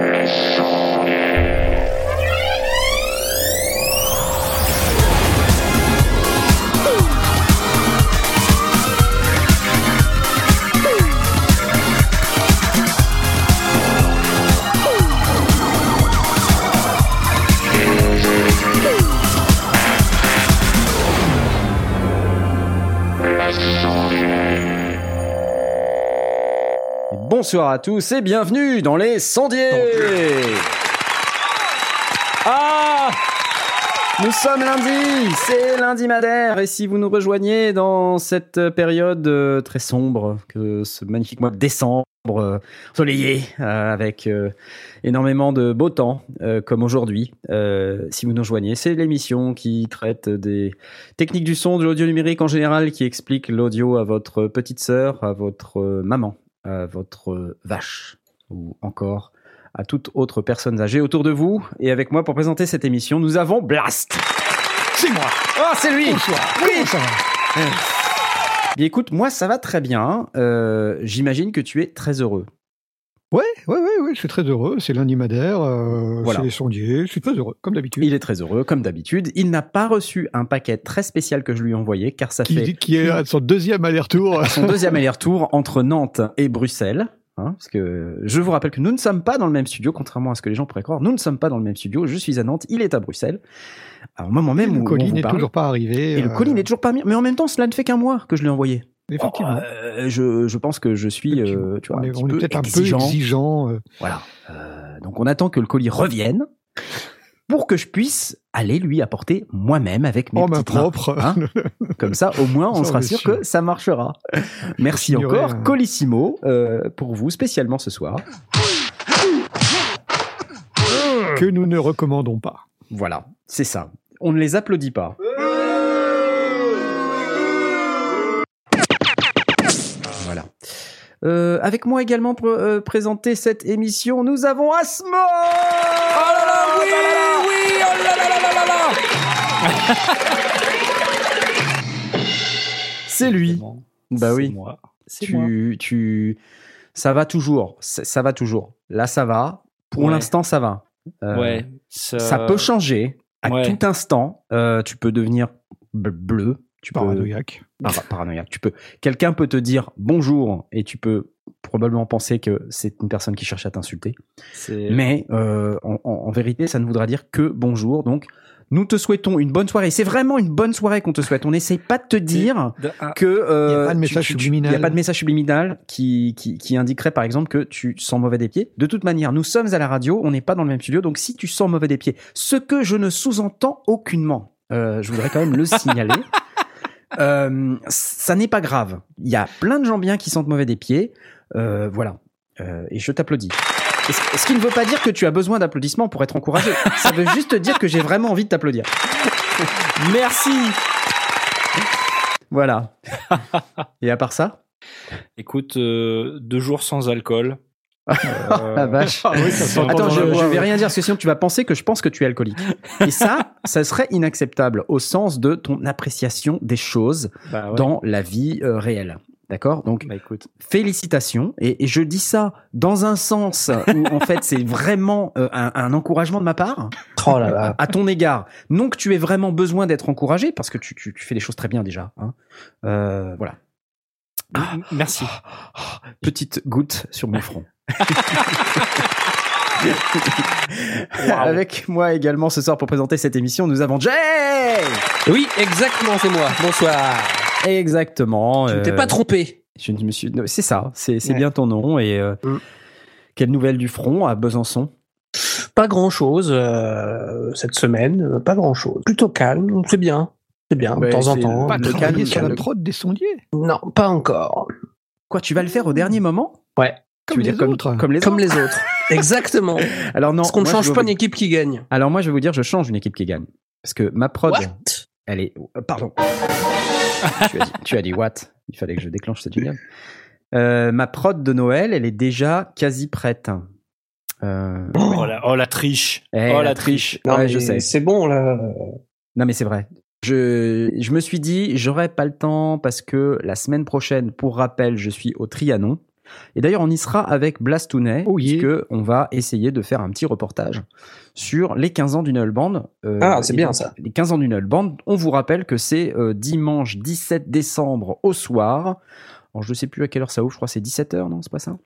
Nation. Bonsoir à tous et bienvenue dans les sondiers. Ah Nous sommes lundi, c'est lundi madère. Et si vous nous rejoignez dans cette période euh, très sombre que ce magnifique mois de décembre euh, ensoleillé euh, avec énormément de beau temps comme aujourd'hui, si vous nous rejoignez, c'est l'émission qui traite des techniques du son, de l'audio numérique en général, qui explique l'audio à votre petite sœur, à votre maman à votre vache ou encore à toute autre personne âgée autour de vous. Et avec moi pour présenter cette émission, nous avons Blast. C'est moi. Oh, c'est lui. Bonsoir. Oui, ça va. Bien écoute, moi ça va très bien. Euh, J'imagine que tu es très heureux. Ouais, ouais, ouais, je suis très heureux. C'est lundi Madère, euh, Voilà. c'est les sondiers. Je suis très heureux, comme d'habitude. Il est très heureux, comme d'habitude. Il n'a pas reçu un paquet très spécial que je lui ai envoyé, car ça Qui, fait qui est à son deuxième aller-retour. son deuxième aller-retour entre Nantes et Bruxelles. hein, parce que je vous rappelle que nous ne sommes pas dans le même studio, contrairement à ce que les gens pourraient croire. Nous ne sommes pas dans le même studio. Je suis à Nantes, il est à Bruxelles. Alors, au moment même où le vous n'est toujours pas arrivé. Et le euh, colis n'est toujours pas mis. Mais en même temps, cela ne fait qu'un mois que je l'ai envoyé. Effectivement. Euh, je, je pense que je suis, euh, tu vois, on un est, peut-être un exigeant. peu exigeant. euh, Voilà. Donc on attend que le colis revienne pour que je puisse aller lui apporter moi-même avec mes en main propre. Hein Comme ça, au moins, on Ça, sera sûr que ça marchera. Merci encore, hein. Colissimo, euh, pour vous spécialement ce soir. que nous ne recommandons pas. Voilà, c'est ça. On ne les applaudit pas. Euh, avec moi également pour euh, présenter cette émission, nous avons Asmo Oh là là, oui, oui, oh là là là là là là C'est lui. Bah oui. Moi. Moi. Tu, tu, ça va toujours. Ça, ça va toujours. Là, ça va. Pour Ouais. l'instant, ça va. Euh, Ouais. Ça, Ça peut changer à ouais. tout instant. Tu peux devenir bleu. Tu peux Paranoïaque. Para- paranoïaque. Tu peux. Quelqu'un peut te dire bonjour et tu peux probablement penser que c'est une personne qui cherche à t'insulter. Mais euh, en, en- en vérité, ça ne voudra dire que bonjour. Donc, nous te souhaitons une bonne soirée. C'est vraiment une bonne soirée qu'on te souhaite. On n'essaie pas de te dire De- ah, que euh, Il y a pas de message tu- tu- subliminal. Il n'y a pas de message subliminal qui, qui, qui indiquerait par exemple que tu sens mauvais des pieds. De toute manière, nous sommes à la radio, on n'est pas dans le même studio, donc si tu sens mauvais des pieds, ce que je ne sous-entends aucunement, euh, je voudrais quand même le signaler. Euh, ça n'est pas grave. Il y a plein de gens bien qui sentent mauvais des pieds. Euh, voilà. Euh, et je t'applaudis. Ce qui ne veut pas dire que tu as besoin d'applaudissements pour être encouragé? Ça veut juste dire que j'ai vraiment envie de t'applaudir. Merci. Voilà. Et à part ça? Écoute, euh, deux jours sans alcool. Euh, La vache. Ah oui, ça s'entend Attends, je, je vais rien dire parce que sinon tu vas penser que je pense que tu es alcoolique. Et ça, ça serait inacceptable au sens de ton appréciation des choses bah ouais. dans la vie euh, réelle. D'accord? Donc, Bah écoute, félicitations. Et, et je dis ça dans un sens où, en fait, c'est vraiment euh, un, un encouragement de ma part Oh là là. à ton égard. Non que tu aies vraiment besoin d'être encouragé, parce que tu, tu, tu fais les choses très bien déjà. Hein. Euh, voilà. merci. Petite goutte sur mon front. Avec moi également ce soir pour présenter cette émission, nous avons Jay Oui, exactement, c'est moi. Bonsoir. Exactement. Tu ne t'es euh, pas trompé. Je me suis. non, C'est ça, c'est c'est Ouais. bien ton nom. Et euh, Mm. quelle nouvelle du front à Besançon? Pas grand chose cette semaine, euh, pas grand chose. Plutôt calme, c'est bien. C'est bien, de temps en temps. Pas Le calme, sur le- la prod des sondiers? Non, pas encore. Quoi, tu vas le faire au dernier moment? Ouais, Tu Comme veux dire les comme, les comme autres les autres. Exactement. Alors non. Parce qu'on ne change pas vous- une équipe qui gagne. Alors moi, je vais vous dire, je change une équipe qui gagne. Parce que ma prod, What? elle est. euh, pardon. tu, as dit, tu as dit what? Il fallait que je déclenche cette jingle. Euh, ma prod de Noël, elle est déjà quasi prête. Euh, Oh la, oh, la triche. eh, oh la triche. Non, Ouais, mais je sais. C'est bon, là. Non, mais c'est vrai. Je, je me suis dit, j'aurais pas le temps parce que la semaine prochaine, pour rappel, je suis au Trianon. Et d'ailleurs, on y sera avec Blastounet, Oh yeah. puisque on va essayer de faire un petit reportage sur les 15 ans du Null Band. Euh, Ah, c'est bien, ça. Les 15 ans du Null Band. On vous rappelle que c'est euh, dimanche 17 décembre au soir. Alors, je sais plus à quelle heure ça ouvre, je crois que c'est 17h, non C'est pas ça?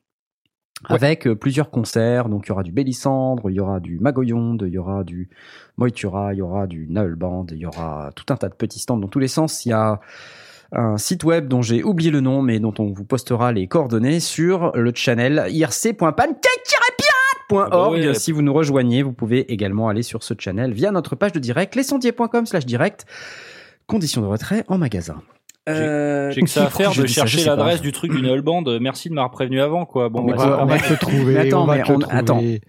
Avec euh, plusieurs concerts, donc il y aura du Bélissandre, il y aura du Magoyonde, il y aura du Moitura, il y aura du Null Band, il y aura tout un tas de petits stands dans tous les sens. Il y a un site web dont j'ai oublié le nom, mais dont on vous postera les coordonnées sur le channel irc.pancake-pirate.org. Ah bah. Si vous nous rejoignez, vous pouvez également aller sur ce channel via notre page de direct, lescendier.com slash direct. Conditions de retrait en magasin. Euh, J'ai que ça à faire je de chercher l'adresse du truc du Null Band. Merci de m'avoir prévenu avant, quoi. Bon, bah, on va mal. te le trouver. Mais attends, on va mais te trouver. attends. Mais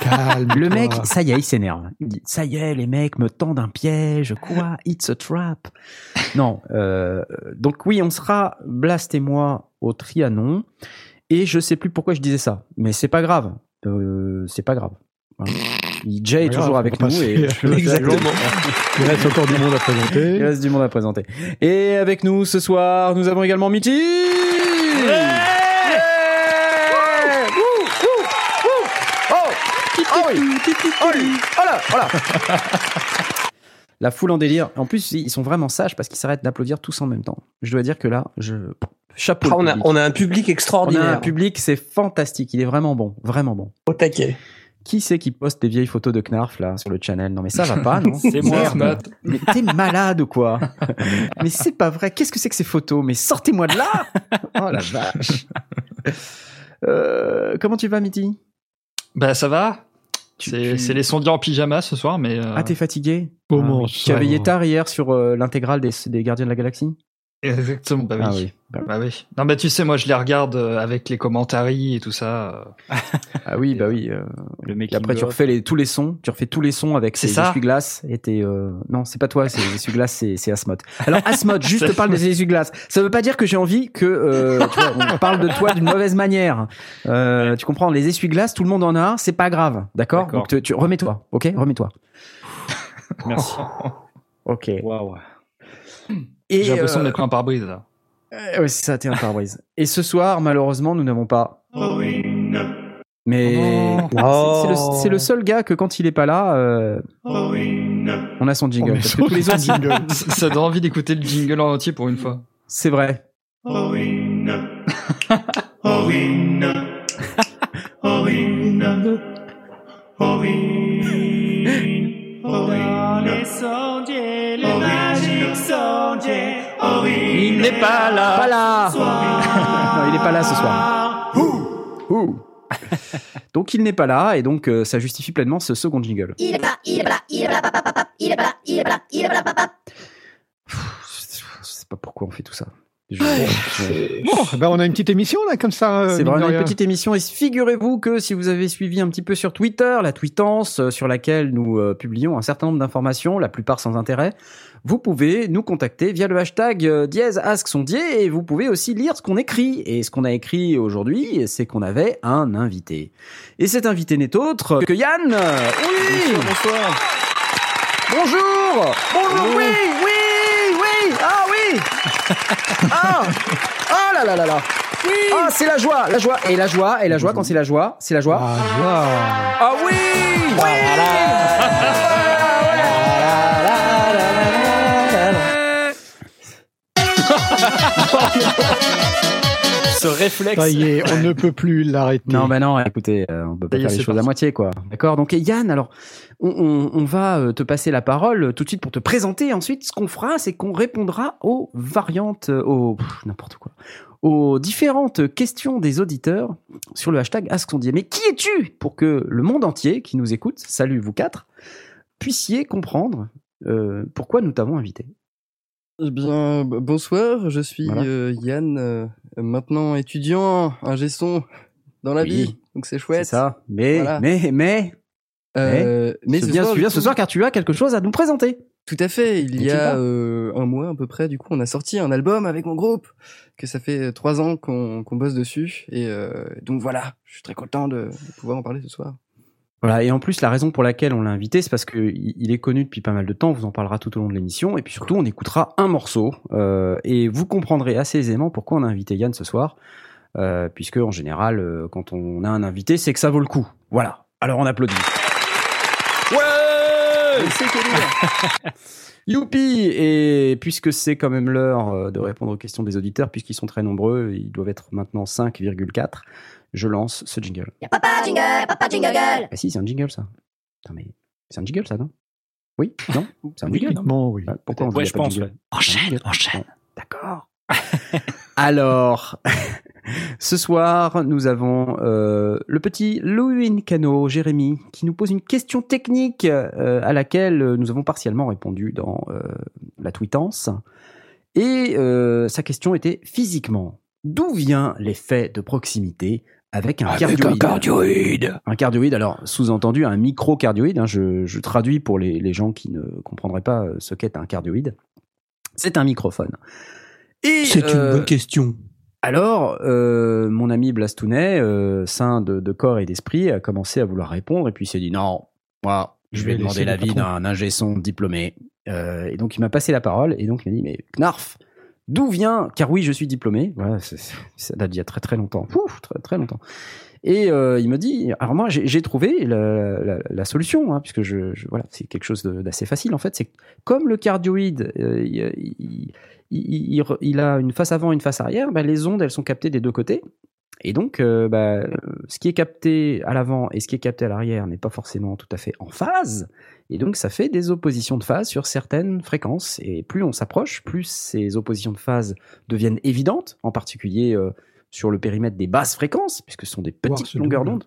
calme. Le mec, ça y est, il s'énerve. Il dit, ça y est, les mecs me tendent un piège. Quoi? It's a trap. Non. Euh, donc oui, on sera Blast et moi au Trianon. Et je sais plus pourquoi je disais ça, mais c'est pas grave. Euh, c'est pas grave. Voilà. Jay est toujours grave, avec nous et exactement. Il reste encore du monde à présenter. Il reste du monde à présenter. Et avec nous ce soir, nous avons également Mitty. Wouh, wouh, wouh. Oh, oh oui. Oh oui. Oh là, oh là. La foule en délire. En plus, ils sont vraiment sages parce qu'ils s'arrêtent d'applaudir tous en même temps. Je dois dire que là, je chapeau. Ah, on, a, on a un public On a extraordinaire. un public, c'est fantastique. Il est vraiment bon, vraiment bon. Au taquet. Qui c'est qui poste des vieilles photos de Knarf là sur le channel? Non mais ça va pas, non C'est moi, Merde. Mais t'es malade ou quoi? Mais c'est pas vrai. Qu'est-ce que c'est que ces photos? Mais sortez-moi de là! Oh la vache. Euh, comment tu vas, Mitty Bah ça va. C'est tu- les sondiers en pyjama ce soir, mais euh, Ah, t'es fatigué? Comment Ah Tu as veillé tard hier sur euh, l'intégrale des, des Gardiens de la Galaxie? Exactement. Bah oui. Ah oui. Bah, oui. Non bah tu sais moi je les regarde euh, avec les commentaires et tout ça. euh. ah oui, bah oui. euh, Le mec et après, tu refais les, tous les sons. Tu refais tous les sons avec C'est ces ça. essuie-glaces. Et t'es, euh, Non, c'est pas toi, c'est les essuie-glaces, c'est, c'est Asmod. Alors, Asmod, juste C'est parle des essuie-glaces. Ça veut pas dire que j'ai envie que, euh, tu vois, on parle de toi d'une mauvaise manière. Euh, tu comprends, les essuie-glaces, tout le monde en a, c'est pas grave. D'accord? D'accord. Donc, te- tu, remets-toi. Ok? Remets-toi. Merci. Ok. Waouh. Et, J'ai l'impression euh, d'être un pare-brise là. euh, ouais, c'est ça, t'es un pare-brise. Et ce soir, malheureusement, nous n'avons pas. Mais Oh. c'est- c'est le, c'est le seul gars que quand il est pas là, euh, on a son jingle. On Parce son que tous les autres, jingle. ça donne envie d'écouter le jingle en entier pour une fois. c'est vrai. Il n'est pas là. Pas là. non, il est pas là ce soir. Ouh. donc il n'est pas là et donc euh, ça justifie pleinement ce second jingle. Il est pas là, il est pas là, il est pas là, papa, papa, il est pas là, il est pas là, il est pas là, papa. Je sais pas pourquoi on fait tout ça. Bon, ben on a une petite émission là, comme ça. euh, C'est vraiment une petite émission. Et figurez-vous que si vous avez suivi un petit peu sur Twitter, la tweetance euh, sur laquelle nous euh, publions un certain nombre d'informations, la plupart sans intérêt, vous pouvez nous contacter via le hashtag euh, dièse ask sondier et vous pouvez aussi lire ce qu'on écrit. Et ce qu'on a écrit aujourd'hui, c'est qu'on avait un invité. Et cet invité n'est autre que Yann. Oui. Bonsoir. Bonjour. Bonjour. Oui Oui Oui oui Ah. Ah là là là là. Oui. Ah c'est la joie La joie. Et la joie Et la joie quand c'est la joie C'est la joie. Ah. Ah oui. Oui Ce réflexe. Ça y est, on ne peut plus l'arrêter. Non, bah non, écoutez, euh, on peut pas faire les choses à moitié, quoi. D'accord Donc, et Yann, alors, on, on- on va euh, te passer la parole euh, tout de suite pour te présenter. Ensuite, ce qu'on fera, c'est qu'on répondra aux variantes, aux n'importe quoi, aux différentes questions des auditeurs sur le hashtag AskSondier. Mais qui es-tu pour que le monde entier qui nous écoute, salut vous quatre, puissiez comprendre euh, pourquoi nous t'avons invité? Eh bien, bonsoir, je suis Voilà. euh, Yann, euh, maintenant étudiant, un gestion dans la Oui. vie, donc c'est C'est chouette. ça. Mais, Voilà. mais, mais, Euh, mais ce viens, soir, du ce soir car tu as quelque chose à nous présenter. Tout à fait, il Et y a euh, un mois à peu près, du coup, on a sorti un album avec mon groupe, que ça fait trois ans qu'on qu'on bosse dessus, et euh, donc voilà, je suis très content de, de pouvoir en parler ce soir. Voilà, et en plus, la raison pour laquelle on l'a invité, c'est parce qu'il il est connu depuis pas mal de temps, on vous en parlera tout au long de l'émission, et puis surtout, on écoutera un morceau, euh, et vous comprendrez assez aisément pourquoi on a invité Yann ce soir. euh, puisque en général, euh, quand on a un invité, c'est que ça vaut le coup. Voilà. Alors on applaudit. Ouais C'est Kelly. Youpi Et puisque c'est quand même l'heure euh, de répondre aux questions des auditeurs, puisqu'ils sont très nombreux, ils doivent être maintenant 5,4, je lance ce jingle. Y'a papa jingle, papa jingle gueule. Ah si, c'est un jingle ça. Attends, mais c'est un jingle ça, non? Oui Non C'est un jingle, non? Oui. Ah, Pourquoi on Ouais, y a je pas pense, ouais. Enchaîne, enchaîne. D'accord. Alors, ce soir, nous avons euh, le petit Louis Cano, Jérémy, qui nous pose une question technique euh, à laquelle nous avons partiellement répondu dans euh, la tweetance. Et euh, sa question était physiquement, d'où vient l'effet de proximité avec un cardioïde cardioïde. un cardioïde, alors sous-entendu un microcardioïde, hein, je, je traduis pour les, les gens qui ne comprendraient pas euh, ce qu'est un cardioïde. C'est un microphone. Et, euh, question. alors, euh, mon ami Blastounet, euh, saint de, de corps et d'esprit, a commencé à vouloir répondre et puis il s'est dit non, moi, je Je vais vais demander l'avis d'un ingé son diplômé. Et donc il m'a passé la parole et donc il m'a dit mais Knarf, d'où vient Car oui, je suis diplômé. Voilà, ça date d'il y a très très longtemps. Très très longtemps. Et euh, il me dit, alors moi j'ai trouvé la, solution, hein, puisque je, voilà, c'est quelque chose d'assez facile en fait. C'est comme le cardioïde, euh, il, a une face avant, une face arrière, bah, les ondes elles sont captées des deux côtés. Et donc, euh, bah, ce qui est capté à l'avant et ce qui est capté à l'arrière n'est pas forcément tout à fait en phase. Et donc, ça fait des oppositions de phase sur certaines fréquences. Et plus on s'approche, plus ces oppositions de phase deviennent évidentes, en particulier euh, sur le périmètre des basses fréquences, puisque ce sont des petites longueurs d'onde.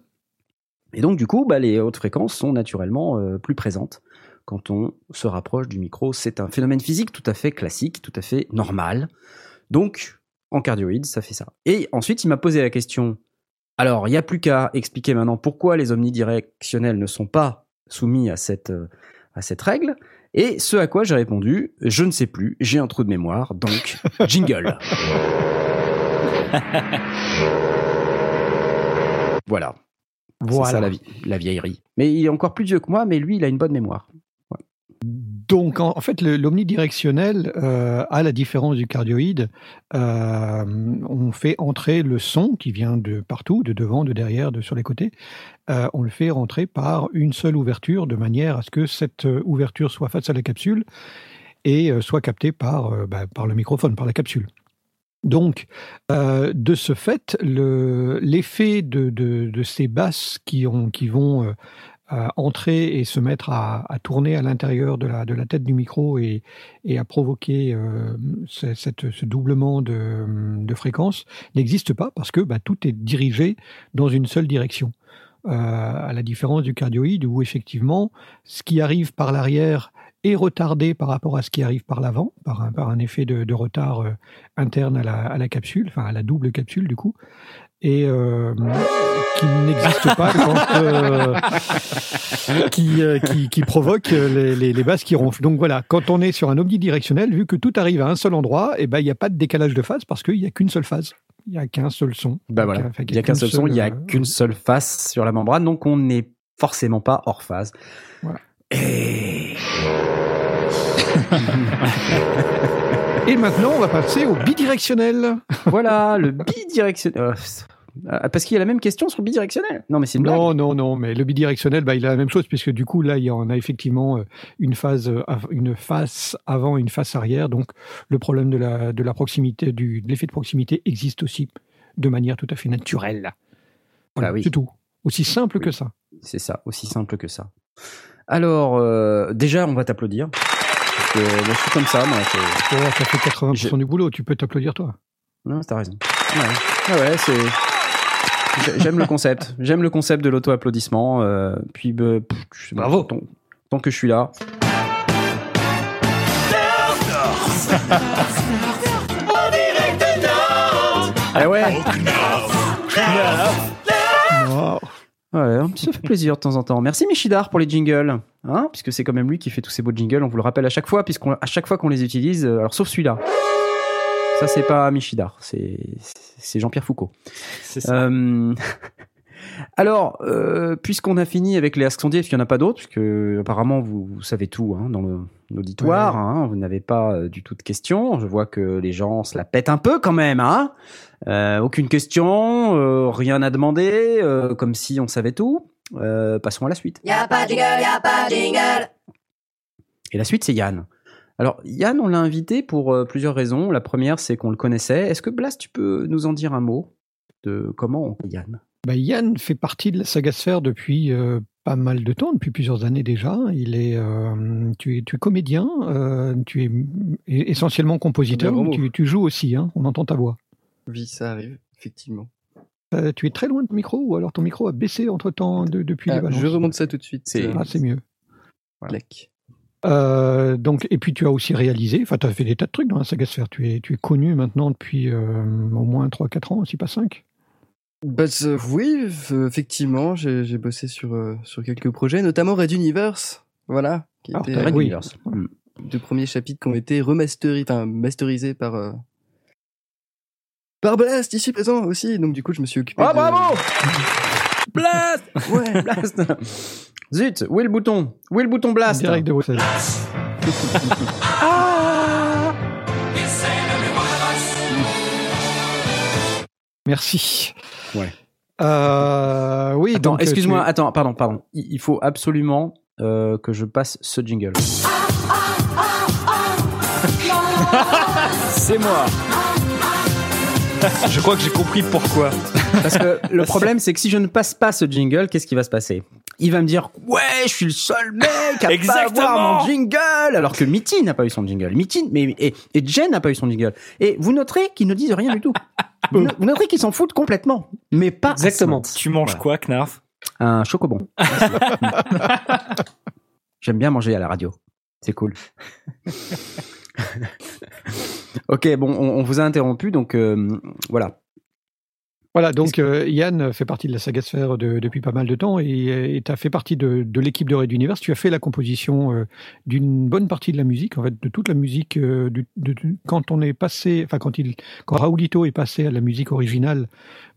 Et donc, du coup, bah, les hautes fréquences sont naturellement euh, plus présentes quand on se rapproche du micro. C'est un phénomène physique tout à fait classique, tout à fait normal. Donc, en cardioïde, ça fait ça. Et ensuite, il m'a posé la question. Alors, il n'y a plus qu'à expliquer maintenant pourquoi les omnidirectionnels ne sont pas soumis à cette, euh, à cette règle. Et ce à quoi j'ai répondu, je ne sais plus, j'ai un trou de mémoire, donc jingle. voilà. C'est Voilà. ça la, vie, la vieillerie. Mais il est encore plus vieux que moi, mais lui, il a une bonne mémoire. Donc, en, fait, l'omnidirectionnel, euh, à la différence du cardioïde, euh, on fait entrer le son qui vient de partout, de devant, de derrière, de sur les côtés. euh, on le fait rentrer par une seule ouverture, de manière à ce que cette ouverture soit face à la capsule et soit captée par, bah, par le microphone, par la capsule. Donc, de ce fait, le- l'effet de, ces basses qui, ont, qui vont entrer et se mettre à, tourner à l'intérieur de la, tête du micro et, à provoquer euh, ce, doublement de, de fréquence n'existe pas parce que bah, tout est dirigé dans une seule direction. Euh, à la différence du cardioïde où effectivement ce qui arrive par l'arrière est retardé par rapport à ce qui arrive par l'avant, par un, effet de, retard euh, interne à la capsule, enfin à la double capsule du coup, et euh, qui n'existe pas quand, euh, qui, euh, qui, qui provoque les, les, les basses qui ronflent. Donc voilà, quand on est sur un omnidirectionnel, vu que tout arrive à un seul endroit, et ben il n'y a pas de décalage de phase parce qu'il n'y a qu'une seule phase. Il n'y a qu'un seul son. Bah voilà. Il n'y a qu'un seul son, il n'y a euh, qu'une seule face sur la membrane, donc on n'est forcément pas hors phase. Voilà. Et... Et maintenant, on va passer au bidirectionnel. voilà, le bidirectionnel. Euh, parce qu'il y a la même question sur le bidirectionnel. Non, mais c'est une blague. Non, non, non, mais le bidirectionnel, bah, il a la même chose, puisque du coup, là, il y en a effectivement euh, une phase, euh, une face avant, une face arrière. Donc, le problème de la, de la proximité, du, de l'effet de proximité existe aussi de manière tout à fait naturelle. Voilà, Ah oui. c'est tout. Aussi simple que ça. C'est ça, aussi simple que ça. Alors, euh, déjà, on va t'applaudir. Parce que moi, je suis comme ça, moi. Oh, ça fait 80% Je- du boulot, tu peux t'applaudir toi. Non, t'as raison. Ouais, Ah ouais, c'est. J'ai- J'aime le concept. J'aime le concept de l'auto-applaudissement. euh, puis, bah, pff, Bravo. Tant, tant que je suis là. Ah ouais. Ouais, un petit- ça fait plaisir de temps en temps. Merci Michidar pour les jingles, hein, puisque c'est quand même lui qui fait tous ces beaux jingles. On vous le rappelle à chaque fois, puisqu'on à chaque fois qu'on les utilise, euh, alors sauf celui-là. Ça c'est pas Michidar, c'est c'est Jean-Pierre Foucault. C'est ça. Euh, Alors, euh, puisqu'on a fini avec les Ask Sondiers, il n'y en a pas d'autres, puisque apparemment vous, vous savez tout hein, dans l'auditoire, Ouais. hein, vous n'avez pas euh, du tout de questions. Je vois que les gens se la pètent un peu quand même. Hein Euh, aucune question, euh, rien à demander, euh, comme si on savait tout. Euh, passons à la suite. Y a pas de jingle, y a pas de jingle. Et la suite, c'est Yann. Alors, Yann, on l'a invité pour euh, plusieurs raisons. La première, c'est qu'on le connaissait. Est-ce que Blas, tu peux nous en dire un mot de comment on Yann? Bah, Yann fait partie de la saga Sphère depuis euh, pas mal de temps, depuis plusieurs années déjà. Il est, euh, tu, es, tu es comédien, euh, tu es e- essentiellement compositeur, mais tu, tu joues aussi, hein, on entend ta voix. Oui, ça arrive, effectivement. Euh, tu es très loin de ton micro ou alors ton micro a baissé entre temps depuis Ah, les balances je remonte ça tout de suite. C'est- Ah, c'est mieux. clac. Euh, donc, et puis tu as aussi réalisé, enfin tu as fait des tas de trucs dans la saga Sphère. Tu es, tu es connu maintenant depuis euh, au moins 3-4 ans, si pas 5. Bah, c'est- oui, effectivement, j'ai j'ai bossé sur, euh, sur quelques projets, notamment Red Universe. Voilà. Qui Alors, était t'as- euh, oui. Universe. Mm. deux premiers chapitres qui ont été remasterisés, enfin, masterisés par, euh, par Blast, ici présent aussi. Donc, du coup, je me suis occupé. Ah, de- bravo Blast Ouais. Blast Zut, où est le bouton? Où est le bouton Blast? Direct de Bruxelles. Merci. Ouais. Euh, oui, Attends, donc, excuse-moi, tu- attends, pardon, pardon. Il il faut absolument euh, que je passe ce jingle. C'est moi. Je crois que j'ai compris pourquoi. Parce que le problème, c'est que si je ne passe pas ce jingle, qu'est-ce qui va se passer? Il va me dire Ouais, je suis le seul mec à pas Exactement. avoir mon jingle Alors que Mitty n'a pas eu son jingle. Mitty, mais, et, et Jen n'a pas eu son jingle. Et vous noterez qu'ils ne disent rien du tout. Vous, no- vous noterez qu'ils s'en foutent complètement. Mais pas Exactement. Tu manges Voilà. quoi, Knarf? Un chocobon. J'aime bien manger à la radio. C'est cool. ok, bon, on, on vous a interrompu, donc euh, voilà. Voilà, donc euh, Yann fait partie de la saga Sphère de- depuis pas mal de temps et tu as fait partie de, de l'équipe de Red Universe. Tu as fait la composition euh, d'une bonne partie de la musique, en fait, de toute la musique. euh, du- de- de- quand on est passé, enfin, quand, il, quand Raoulito est passé à la musique originale,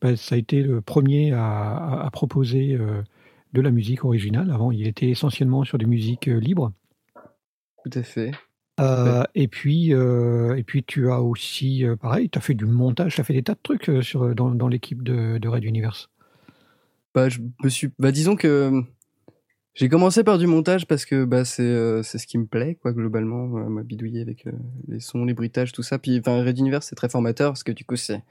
ben, ça a été le premier à, à- à proposer euh, de la musique originale. Avant, il était essentiellement sur des musiques euh, libres. Tout à fait. Euh, et puis, euh, et puis tu as aussi, euh, pareil, tu as fait du montage, tu as fait des tas de trucs sur, dans, dans l'équipe de, de Red Universe. Bah, je me suis. Bah, disons que j'ai commencé par du montage parce que bah, c'est c'est ce qui me plaît, quoi, globalement. moi, bidouiller avec les sons, les bruitages, tout ça. Puis, enfin, Red Universe, c'est très formateur parce que du coup, c'est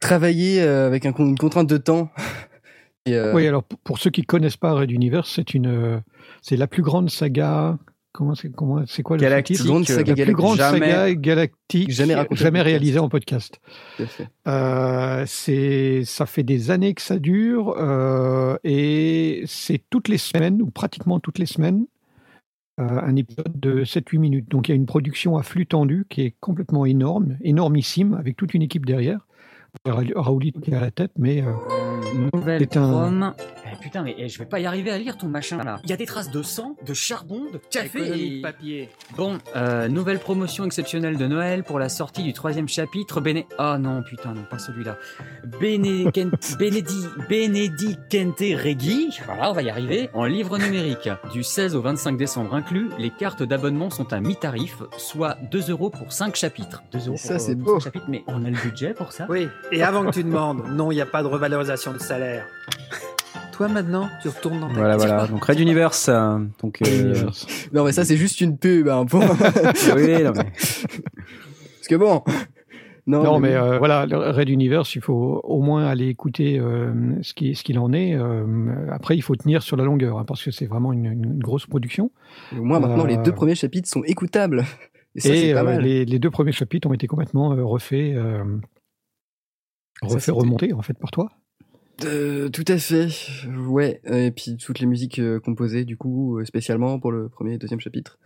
travailler avec un, une contrainte de temps. Et, Oui, alors pour, pour ceux qui connaissent pas Red Universe, c'est une, c'est la plus grande saga. Comment c'est comment c'est quoi le Galactique, saga La plus grande Jamais- saga galactique Jamais jamais podcast. réalisée en podcast. Euh, c'est, ça fait des années que ça dure euh, et c'est toutes les semaines ou pratiquement toutes les semaines euh, un épisode de 7-8 minutes. Donc il y a une production à flux tendu qui est complètement énorme, énormissime, avec toute une équipe derrière. Ra- Raouli qui est à la tête, mais euh, Nouvelle C'est un-. Eh, putain, mais eh, je vais pas y arriver à lire ton machin là. Il y a des traces de sang, de charbon, de café. et- papier. Bon, euh, nouvelle promotion exceptionnelle de Noël pour la sortie du troisième chapitre. Béné. Oh non, putain, non, pas celui-là. Bénédicente Bénédi... Bénédicente Reggi. Voilà, on va y arriver. En livre numérique. Du 16 au 25 décembre inclus, les cartes d'abonnement sont à mi-tarif, soit 2 euros pour 5 chapitres. 2 euros Ça, pour, c'est euh, beau. chapitres, mais on a le budget pour ça Oui, et avant que tu demandes, non, il n'y a pas de revalorisation de salaire. Toi maintenant, tu retournes dans ta Voilà, voilà. Donc Red Universe. euh, donc, Red euh, Universe. Non, mais ça, c'est juste une pub. Hein, pour... oui, non, mais- Parce que bon. Non, Non, mais euh, voilà, le Red Universe, il faut au moins aller écouter euh, ce qui- ce qu'il en est. euh, après, il faut tenir sur la longueur, hein, parce que c'est vraiment une, une grosse production. Au moins, maintenant, les euh, deux premiers chapitres sont écoutables. Et ça, Et c'est pas euh, mal. les, les deux premiers chapitres ont été complètement euh, refaits, euh, Ça, refaits, c'était- remontés, en fait, par toi. Euh, tout à fait. Ouais. euh, Et puis toutes les musiques euh, composées, du coup, euh, spécialement pour le premier et deuxième chapitre.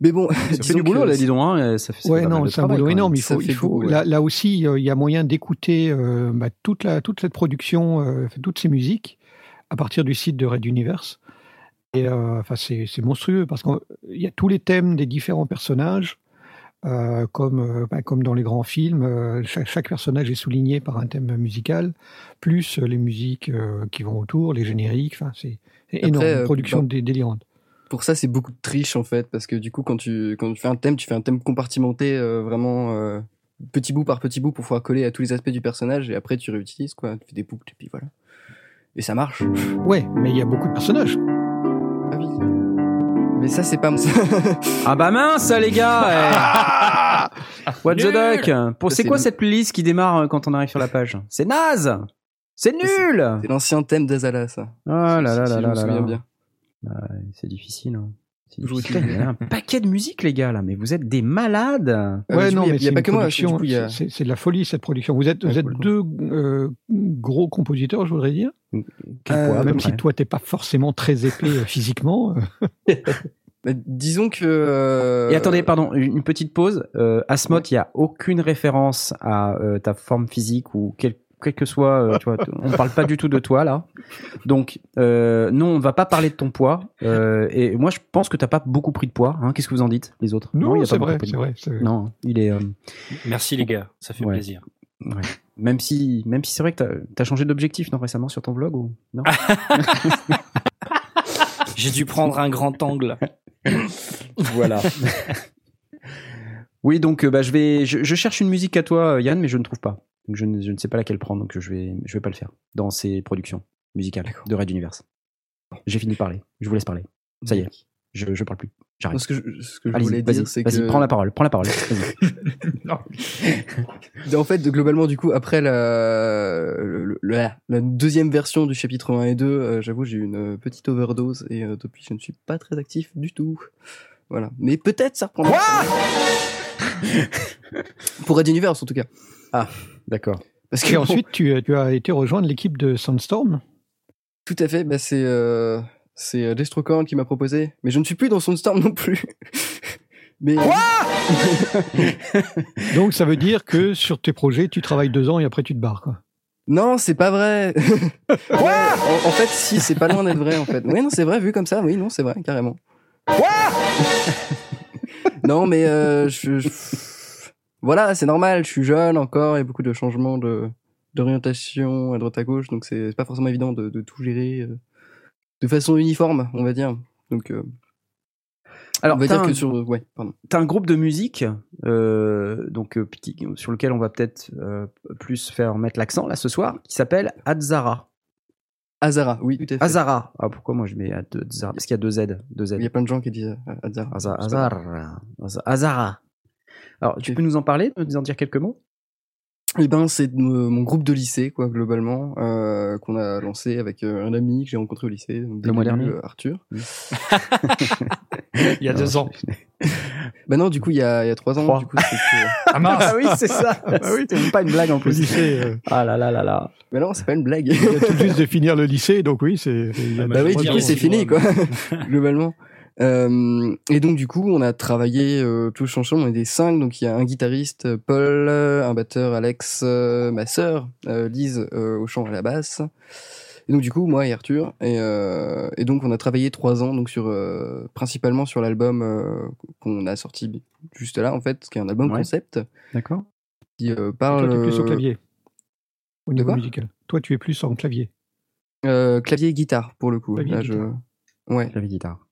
Mais bon, Ça fait disons du boulot, là, dis donc. Hein, ça fait, ça Ouais, non, c'est un boulot énorme. Il faut, il faut, beaucoup, ouais. là, là aussi, euh, il y a moyen d'écouter euh, bah, toute, la, toute cette production, euh, toutes ces musiques, à partir du site de Red Universe. Et euh, enfin, c'est c'est monstrueux parce qu'il y a tous les thèmes des différents personnages. Euh, comme, euh, bah, comme dans les grands films, euh, chaque, chaque personnage est souligné par un thème musical, plus les musiques qui vont autour, les génériques. Enfin, c'est énorme, une production bah, dé- délirante. Pour ça, c'est beaucoup de triche en fait, parce que du coup, quand tu quand tu fais un thème, tu fais un thème compartimenté, vraiment petit bout par petit bout pour pouvoir coller à tous les aspects du personnage, et après tu réutilises quoi, tu fais des boucles et puis voilà. Et ça marche. Ouais, mais il y a beaucoup de personnages. Ah. Mais ça, c'est pas moi. Ah bah mince, les gars eh. What the duck Pour C'est quoi nul. cette playlist qui démarre euh, quand on arrive sur la page C'est naze C'est nul c'est l'ancien thème d'Azala, ça. Oh là là là là me là souviens là. bien. Bah, c'est difficile. Hein. Utilisé. Il y a un paquet de musique, les gars, là, mais vous êtes des malades. Ah, ouais, non, mais il y a c'est pas que moi, c'est- de la folie cette production. Vous êtes, vous deux euh, gros compositeurs, je voudrais dire. Quel Euh, Même si toi t'es pas forcément très épais euh, physiquement. Bah, disons que. euh, Et attendez, pardon, une petite pause. Euh, Asmoth, il y a aucune référence à euh, ta forme physique ou quel, quel que soit. euh, tu vois, on parle pas du tout de toi là. Donc, euh, non, on va pas parler de ton poids. Euh, et moi, je pense que t'as pas beaucoup pris de poids. Hein. Qu'est-ce que vous en dites, les autres? Non, il y a pas c'est vrai, c'est vrai. c'est vrai. Non, il est. euh, Merci les gars, ça fait Ouais. plaisir. ouais. Même si, même si c'est vrai que t'as as changé d'objectif non récemment sur ton vlog ou non? J'ai dû prendre un grand angle. Voilà. oui, donc euh, bah, je vais, je, je cherche une musique à toi, Yann, mais je ne trouve pas. Donc je ne, je ne sais pas laquelle prendre, donc je vais, je vais pas le faire dans ces productions musicales de Red Universe. J'ai fini de parler. Je vous laisse parler. Ça y est, je, je parle plus. J'arrête. Ce que je, ce que je voulais vas-y, dire, c'est vas-y, que. prends la parole, prends la parole. En fait, globalement, du coup, après la, le- le- la, la deuxième version du chapitre 1 et 2, euh, j'avoue, j'ai eu une petite overdose et euh, depuis, je ne suis pas très actif du tout. Voilà. Mais peut-être ça reprendra. Pour Red Universe, en tout cas. D'accord. Parce Et que ensuite, tu, tu as été rejoindre l'équipe de Sandstorm. Tout à fait, bah c'est euh, c'est euh, Destrocorn qui m'a proposé, mais je ne suis plus dans Soundstorm non plus. mais Donc ça veut dire que sur tes projets, tu travailles deux ans et après tu te barres. Quoi. non, c'est pas vrai. Ouais, en, en fait, si, c'est pas loin d'être vrai en fait. Oui, non, c'est vrai vu comme ça. Oui, non, c'est vrai carrément. Non, mais euh, je, je- voilà, c'est normal. Je suis jeune encore, il y a beaucoup de changements de d'orientation à droite à gauche, donc c'est pas forcément évident de, de tout gérer euh, de façon uniforme, on va dire. Donc, euh, Alors, on va t'as dire un, que sur, ouais, pardon. t'as un groupe de musique, euh, donc euh, petit- sur lequel on va peut-être euh, plus faire mettre l'accent là ce soir, qui s'appelle Adzara. Azara, oui, tout à fait. Azara. Ah pourquoi moi je mets Adzara Parce qu'il y a deux Z, deux Z. Il y a plein de gens qui disent euh, Azara. Azara. Aza- Azara. Alors, tu peux nous en parler, nous en dire quelques mots? Eh ben, c'est euh, mon groupe de lycée, quoi, globalement, euh, qu'on a lancé avec euh, un ami que j'ai rencontré au lycée. Le mois dernier euh, Arthur. Il y a deux ans. Bah non, du coup, il y a, il y a trois ans, Trois. du coup, c'est que- Ah mince Ah oui, c'est ça. C'était même pas une blague en Le plus. lycée, euh, Ah là là là là. Mais non, c'est pas une blague. il vient tout juste de finir le lycée, donc oui, c'est. il y a Ah bah oui, du coup, c'est fini, quoi, globalement. Euh, et donc, du coup, on a travaillé euh, tous ensemble, on est des cinq, donc il y a un guitariste, euh, Paul, un batteur, Alex, euh, ma sœur, euh, Lise, euh, au chant et à la basse. Et donc, du coup, moi et Arthur. Et, euh, et donc, on a travaillé trois ans, donc sur, euh, principalement sur l'album euh, qu'on a sorti juste là, en fait, qui est un album Ouais. concept, D'accord. qui euh, Toi, parle... tu es plus au clavier. Au de niveau quoi? musical. Toi, tu es plus en clavier. euh, clavier et guitare, pour le coup. Clavier et Là, je... guitare. Ouais. Clavier guitare.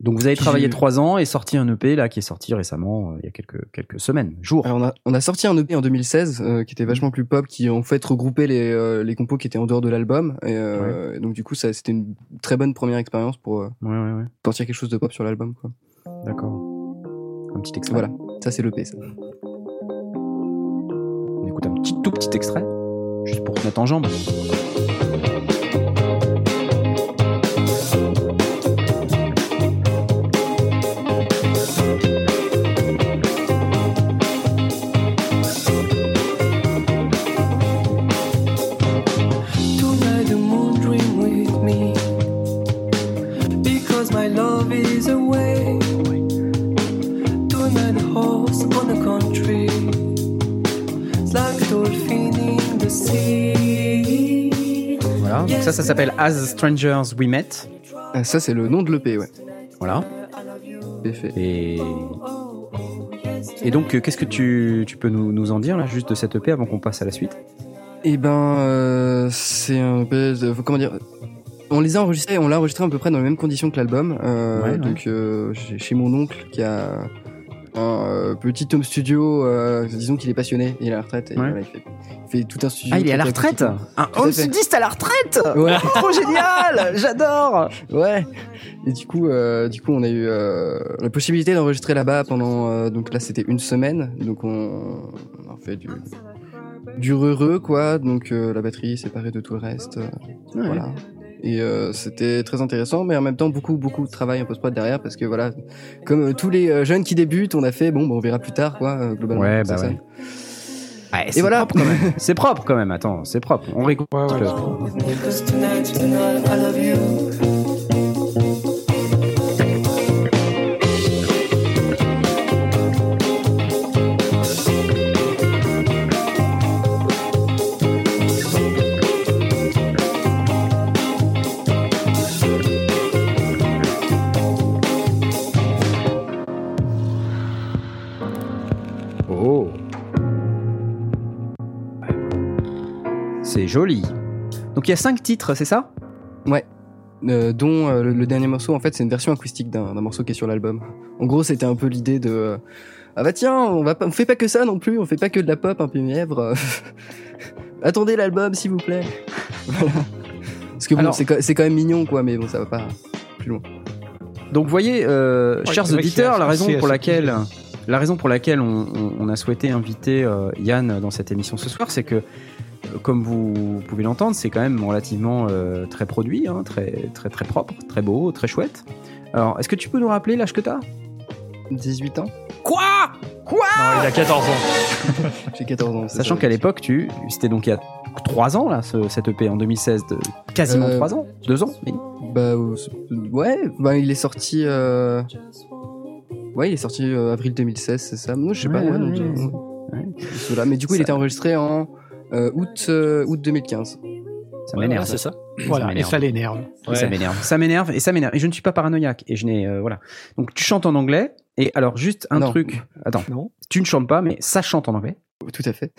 Donc vous avez travaillé trois ans et sorti un EP là qui est sorti récemment, euh, il y a quelques, quelques semaines, jours. Alors on a, on a sorti un EP en 2016 euh, qui était vachement plus pop, qui en fait regroupait les, euh, les compos qui étaient en dehors de l'album. Et, euh, et donc du coup, ça c'était une très bonne première expérience pour euh, Ouais, ouais, ouais. sortir quelque chose de pop sur l'album. quoi. D'accord. Un petit extrait. Voilà, ça c'est l'EP. Ça. On écoute un petit, tout petit extrait, juste pour te mettre en jambe. The horse on the country It's like a dolphin in the sea Voilà. Donc ça, ça s'appelle As Strangers We Met. Ah, ça c'est le nom de l'EP, ouais. Voilà. Et Et donc, euh, qu'est-ce que tu, tu peux nous, nous en dire là, juste de cette EP avant qu'on passe à la suite? Et ben, euh, c'est un peu, de- comment dire, on les a enregistrés, on l'a enregistré à peu près dans les mêmes conditions que l'album. Euh, Ouais, ouais. donc euh, chez mon oncle qui a un euh, petit home studio, euh, disons qu'il est passionné, il est à la retraite, et Ouais. voilà, il, fait, il fait tout un studio. Ah, il est à la retraite? Un home fait. studiste à la retraite? Ouais. Trop génial J'adore Ouais. Et du coup, euh, du coup, on a eu euh, la possibilité d'enregistrer là-bas pendant. euh, donc là, c'était une semaine. Donc on, on a fait du du heureux quoi. Donc euh, la batterie séparée de tout le reste. euh, Ouais. Voilà. Et euh, c'était très intéressant, mais en même temps beaucoup beaucoup de travail en post-prod derrière parce que voilà, comme euh, tous les euh, jeunes qui débutent, on a fait bon, bah, on verra plus tard quoi. euh, globalement. Ouais, bah ouais. Ouais, c'est voilà. propre quand même. C'est propre quand même, attends, c'est propre. On rigole. C'est joli. Donc il y a cinq titres, c'est ça? Ouais. Euh, dont euh, le, le dernier morceau, en fait, c'est une version acoustique d'un morceau qui est sur l'album. En gros, c'était un peu l'idée de euh, ah bah tiens, on va pas, on fait pas que ça non plus, on fait pas que de la pop un peu mièvre. Attendez l'album, s'il vous plaît. Voilà. Parce que bon, Alors- c'est quand- c'est quand même mignon, quoi, mais bon, ça va pas plus loin. Donc vous voyez, euh, Ouais, chers auditeurs, la raison pour laquelle, la raison pour laquelle on, on- on a souhaité inviter euh, Yann dans cette émission ce soir, c'est que, euh, comme vous pouvez l'entendre, c'est quand même relativement euh, très produit, hein, très très très propre, très beau, très chouette. Alors, est-ce que tu peux nous rappeler l'âge que t'as? 18 ans Quoi? Quoi? Non, il a 14 ans. J'ai 14 ans. Sachant qu'à l'époque, tu, c'était donc il y a 3 ans là, ce- cette EP en 2016, de quasiment Euh, 3 ans, 2 ans. oui. Bah euh, ouais, bah il est sorti. Euh... Ouais, il est sorti euh, avril 2016, c'est ça. Non, je sais pas. Ouais, Ouais, donc, ouais, cela. Mais du coup, il était enregistré en août euh, août 2015. Ça m'énerve. voilà, c'est ça. Voilà, et ça l'énerve. Ça m'énerve. Ça m'énerve et ça m'énerve. Et je ne suis pas paranoïaque. Et je n'ai euh, voilà. Donc tu chantes en anglais. Et alors juste un Non. truc. Attends. Non Tu ne chantes pas, mais ça chante en anglais. Tout à fait.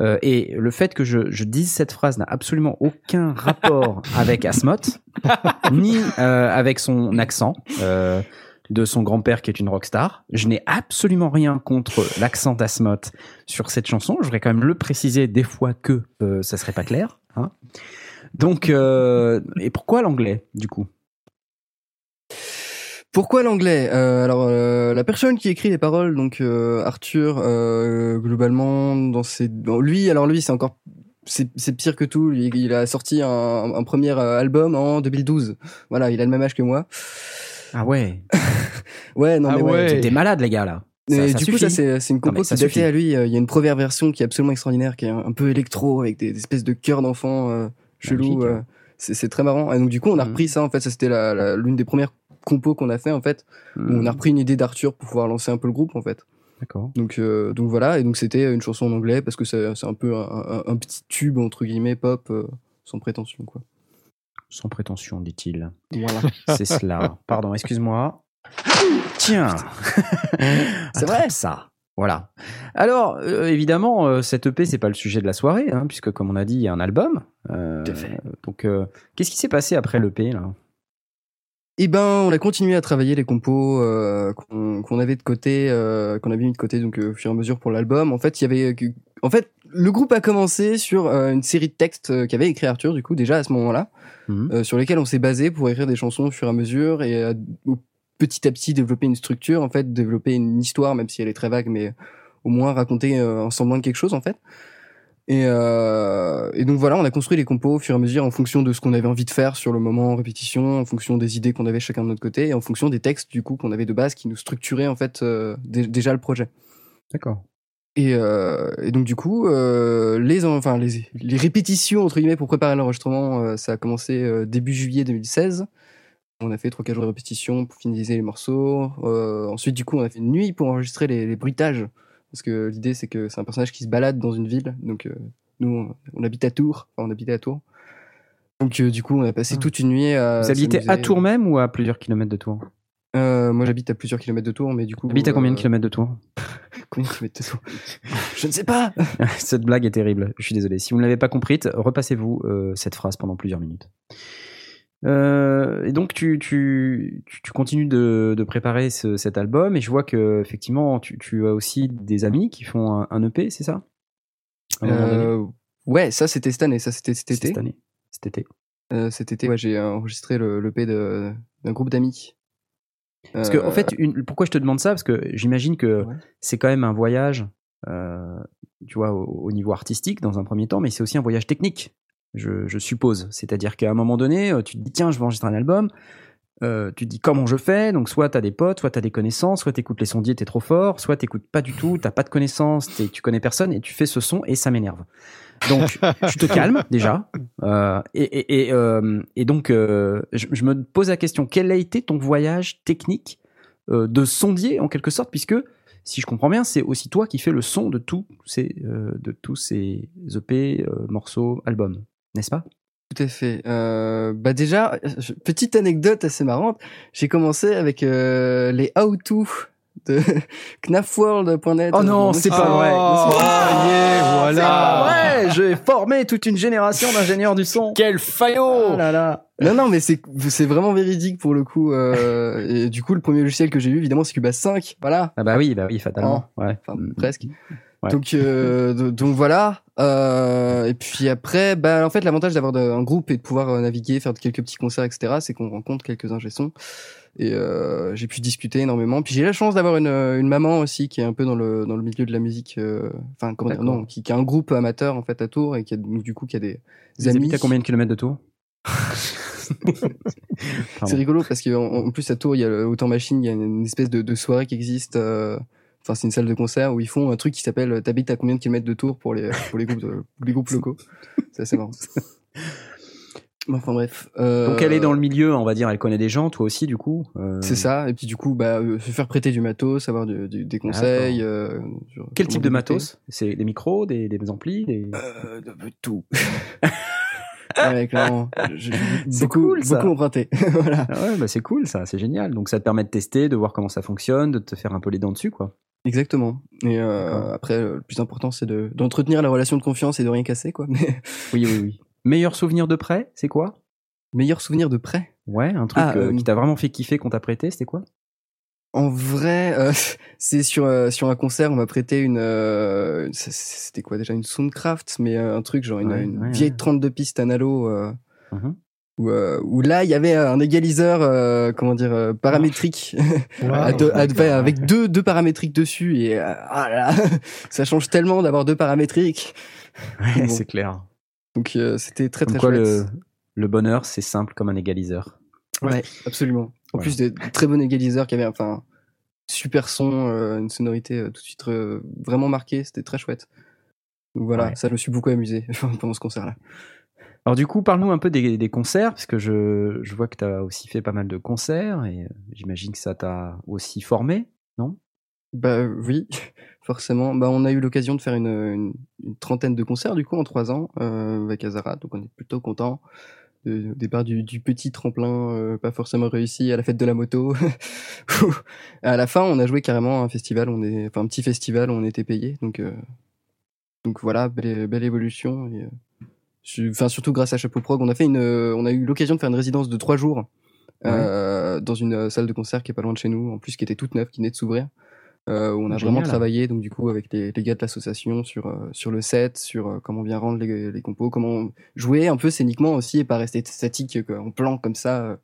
Euh, et le fait que je, je dise cette phrase n'a absolument aucun rapport avec Asmoth, ni euh, avec son accent euh, de son grand-père qui est une rockstar. Je n'ai absolument rien contre l'accent d'Asmoth sur cette chanson. Je voudrais quand même le préciser des fois que euh, ça serait pas clair. Hein. Donc, euh, et pourquoi l'anglais du coup? Pourquoi l'anglais? Euh, Alors euh, la personne qui écrit les paroles, donc euh, Arthur, euh, globalement dans ses, lui, alors lui c'est encore c'est pire que tout. Il, il a sorti un, un premier euh, album en 2012. Voilà, il a le même âge que moi. Ah ouais. Ouais, non Ah mais ouais. ouais. T'es malade les gars là. Ça- ça du coup, suffit. ça c'est c'est une compo qui suffit. à lui. Euh, Il y a une première version qui est absolument extraordinaire, qui est un, un peu électro avec des, des espèces de chœurs d'enfants euh, chelous. Euh, c'est c'est très marrant. Et donc du coup, on a Mhm. repris ça. En fait, ça c'était la- la- l'une des premières compos qu'on a fait en fait. où Hmm, on a repris une idée d'Arthur pour pouvoir lancer un peu le groupe en fait. D'accord. Donc euh, donc voilà. Et donc c'était une chanson en anglais parce que c'est c'est un peu un, un- un petit tube entre guillemets pop euh, sans prétention quoi. Sans prétention, dit-il. Voilà. C'est cela. Pardon, excuse-moi. Tiens. C'est vrai. Ça. Voilà. Alors, euh, évidemment, euh, cette EP, c'est pas le sujet de la soirée, hein, puisque, comme on a dit, il y a un album. Euh, Tout à fait. Donc, qu'est-ce qui s'est passé après l'EP, là? Et ben, on a continué à travailler les compos euh, qu'on avait de côté, euh, qu'on avait mis de côté donc euh, au fur et à mesure pour l'album. En fait, il y avait, que- en fait, le groupe a commencé sur euh, une série de textes euh, qu'avait écrit Arthur du coup déjà à ce moment-là, Mhm. euh, sur lesquels on s'est basé pour écrire des chansons au fur et à mesure et euh, petit à petit développer une structure, en fait, développer une histoire, même si elle est très vague, mais au moins raconter euh, un semblant de quelque chose en fait. Et, euh, et donc voilà, on a construit les compos au fur et à mesure en fonction de ce qu'on avait envie de faire sur le moment en répétition, en fonction des idées qu'on avait chacun de notre côté, et en fonction des textes du coup qu'on avait de base qui nous structuraient en fait euh, dé- déjà le projet. D'accord. Et, euh, et donc du coup, les enfin les, les répétitions entre guillemets pour préparer l'enregistrement, ça a commencé début juillet 2016. On a fait trois quatre jours de répétition pour finaliser les morceaux. Ensuite, du coup, on a fait une nuit pour enregistrer les, les bruitages. Parce que l'idée, c'est que c'est un personnage qui se balade dans une ville. Donc, euh, nous, on, on habite à Tours. Enfin, on habitait à Tours. Donc, euh, du coup, on a passé toute une nuit à. Vous habitez à. Tours même ou à plusieurs kilomètres de Tours? Euh, moi, j'habite à plusieurs kilomètres de Tours, mais du coup. T'habites à combien de kilomètres de Tours? Combien de kilomètres de Tours? Je ne sais pas. Cette blague est terrible. Je suis désolé. Si vous ne l'avez pas comprise, repassez-vous cette phrase pendant plusieurs minutes. Euh, et donc tu, tu, tu, continues de, de préparer ce- cet album et je vois que effectivement tu, tu as aussi des amis qui font un, un EP, c'est ça? Euh, ouais, ça c'était cette année, ça c'était cet été. cette année. Cet été. Euh, cet été, ouais, j'ai enregistré le l'EP de d'un groupe d'amis. Parce que en fait, une- pourquoi je te demande ça? Parce que j'imagine que Ouais. c'est quand même un voyage, tu vois, au, au niveau artistique dans un premier temps, mais c'est aussi un voyage technique, je, je suppose. C'est-à-dire qu'à un moment donné, euh, tu te dis tiens, je vais enregistrer un album. euh, tu te dis comment je fais, donc soit t'as des potes, soit t'as des connaissances, soit t'écoutes les sondiers, t'es trop fort, soit t'écoutes pas du tout, t'as pas de connaissances, t'es- tu connais personne et tu fais ce son et ça m'énerve. Donc tu te calmes déjà, euh, et, et, et, euh, et donc euh, je, je me pose la question quel a été ton voyage technique euh, de sondier en quelque sorte, puisque si je comprends bien, c'est aussi toi qui fais le son de tous ces, euh, de tous ces EP, morceaux, albums, n'est-ce pas? Tout à fait. Euh, bah déjà, petite anecdote assez marrante. J'ai commencé avec euh, les how-to de knafworld.net. Oh non, c'est pas vrai. Oh, ça y est, voilà. Ouais, j'ai formé toute une génération d'ingénieurs du son. Quel faillot Oh là là. Non, non, mais c'est c'est vraiment véridique pour le coup. euh, et du coup, le premier logiciel que j'ai eu, évidemment, c'est Cubase 5. Voilà. Ah bah oui, bah oui, fatalement. Ouais. Enfin, presque. Ouais. Donc, euh, do- donc voilà. Euh, et puis après, bah en fait, l'avantage d'avoir un groupe et de pouvoir euh, naviguer, faire quelques petits concerts, etc., c'est qu'on rencontre quelques ingé. Et euh, j'ai pu discuter énormément. Puis j'ai la chance d'avoir une, une maman aussi qui est un peu dans le dans le milieu de la musique. euh, Enfin, comment dire. Non, qui, qui a un groupe amateur en fait à Tours et qui a du coup qui a des Vous amis. habitez à combien de kilomètres de Tours? C'est rigolo parce qu'en en plus à Tours, il y a le Autant Machine, il y a une espèce de, de soirée qui existe. Euh, Enfin, c'est une salle de concert où ils font un truc qui s'appelle euh, T'habites à combien de kilomètres de Tours pour les pour les groupes de- les groupes locaux. C'est assez marrant. Enfin bref. euh, Donc elle est dans le milieu, on va dire, elle connaît des gens, toi aussi du coup. euh, C'est ça. Et puis du coup, bah, euh, se faire prêter du matos, avoir du- du- des conseils. euh, sur Quel type de matos? C'est des micros, des, des amplis, des... Euh, de- de tout. ouais, clairement. C'est beaucoup, cool, ça. beaucoup emprunté. voilà. Ah ouais, bah c'est cool ça, c'est génial. Donc ça te permet de tester, de voir comment ça fonctionne, de te faire un peu les dents dessus quoi. Exactement. Et euh, après, euh, le plus important, c'est de d'entretenir la relation de confiance et de rien casser, quoi. Mais Oui, oui, oui. Meilleur souvenir de prêt, c'est quoi? Meilleur souvenir de prêt. Ouais, un truc Ah, euh, euh, qui t'a vraiment fait kiffer qu'on t'a prêté, c'était quoi? En vrai, euh, c'est sur euh, sur un concert, on m'a prêté une. euh, C'était quoi déjà? Une Soundcraft, mais un truc genre une, Ouais, une ouais, vieille ouais. 32 pistes analo. Euh, Mhm. Où, euh, où là, il y avait un égaliseur, euh, comment dire, euh, paramétrique, à deux- à- enfin, avec deux, deux paramétriques dessus. Et ah là, ça change tellement d'avoir deux paramétriques. Ouais, Bon. c'est clair. Donc c'était très très quoi chouette. le, le bonheur, c'est simple comme un égaliseur. Ouais, absolument. En Voilà. plus des très bons égaliseurs qui avaient enfin super son, euh, une sonorité euh, tout de suite euh, vraiment marquée, c'était très chouette. Donc voilà, Ouais. ça je me suis beaucoup amusé pendant ce concert-là. Alors du coup, parle-nous un peu des, concerts, parce que je, je vois que tu as aussi fait pas mal de concerts, et euh, j'imagine que ça t'a aussi formé, non? Bah oui, forcément. Bah on a eu l'occasion de faire une, trentaine de concerts du coup en trois ans euh, avec Azara, donc on est plutôt content. Au départ du, du petit tremplin euh, pas forcément réussi à la fête de la moto. à la fin, on a joué carrément un festival, on est, enfin un petit festival, où on était payé, donc donc voilà, belle, belle évolution. Enfin surtout grâce à Chapeau Prog, on a fait une, on a eu l'occasion de faire une résidence de trois jours euh, dans une euh, salle de concert qui est pas loin de chez nous, en plus qui était toute neuve, qui venait de s'ouvrir. Euh, où on a Génial. vraiment travaillé donc du coup avec les, les gars de l'association sur euh, sur le set, sur euh, comment bien rendre les, les compos, comment jouer un peu scéniquement aussi et pas rester statique quoi, en plan comme ça euh,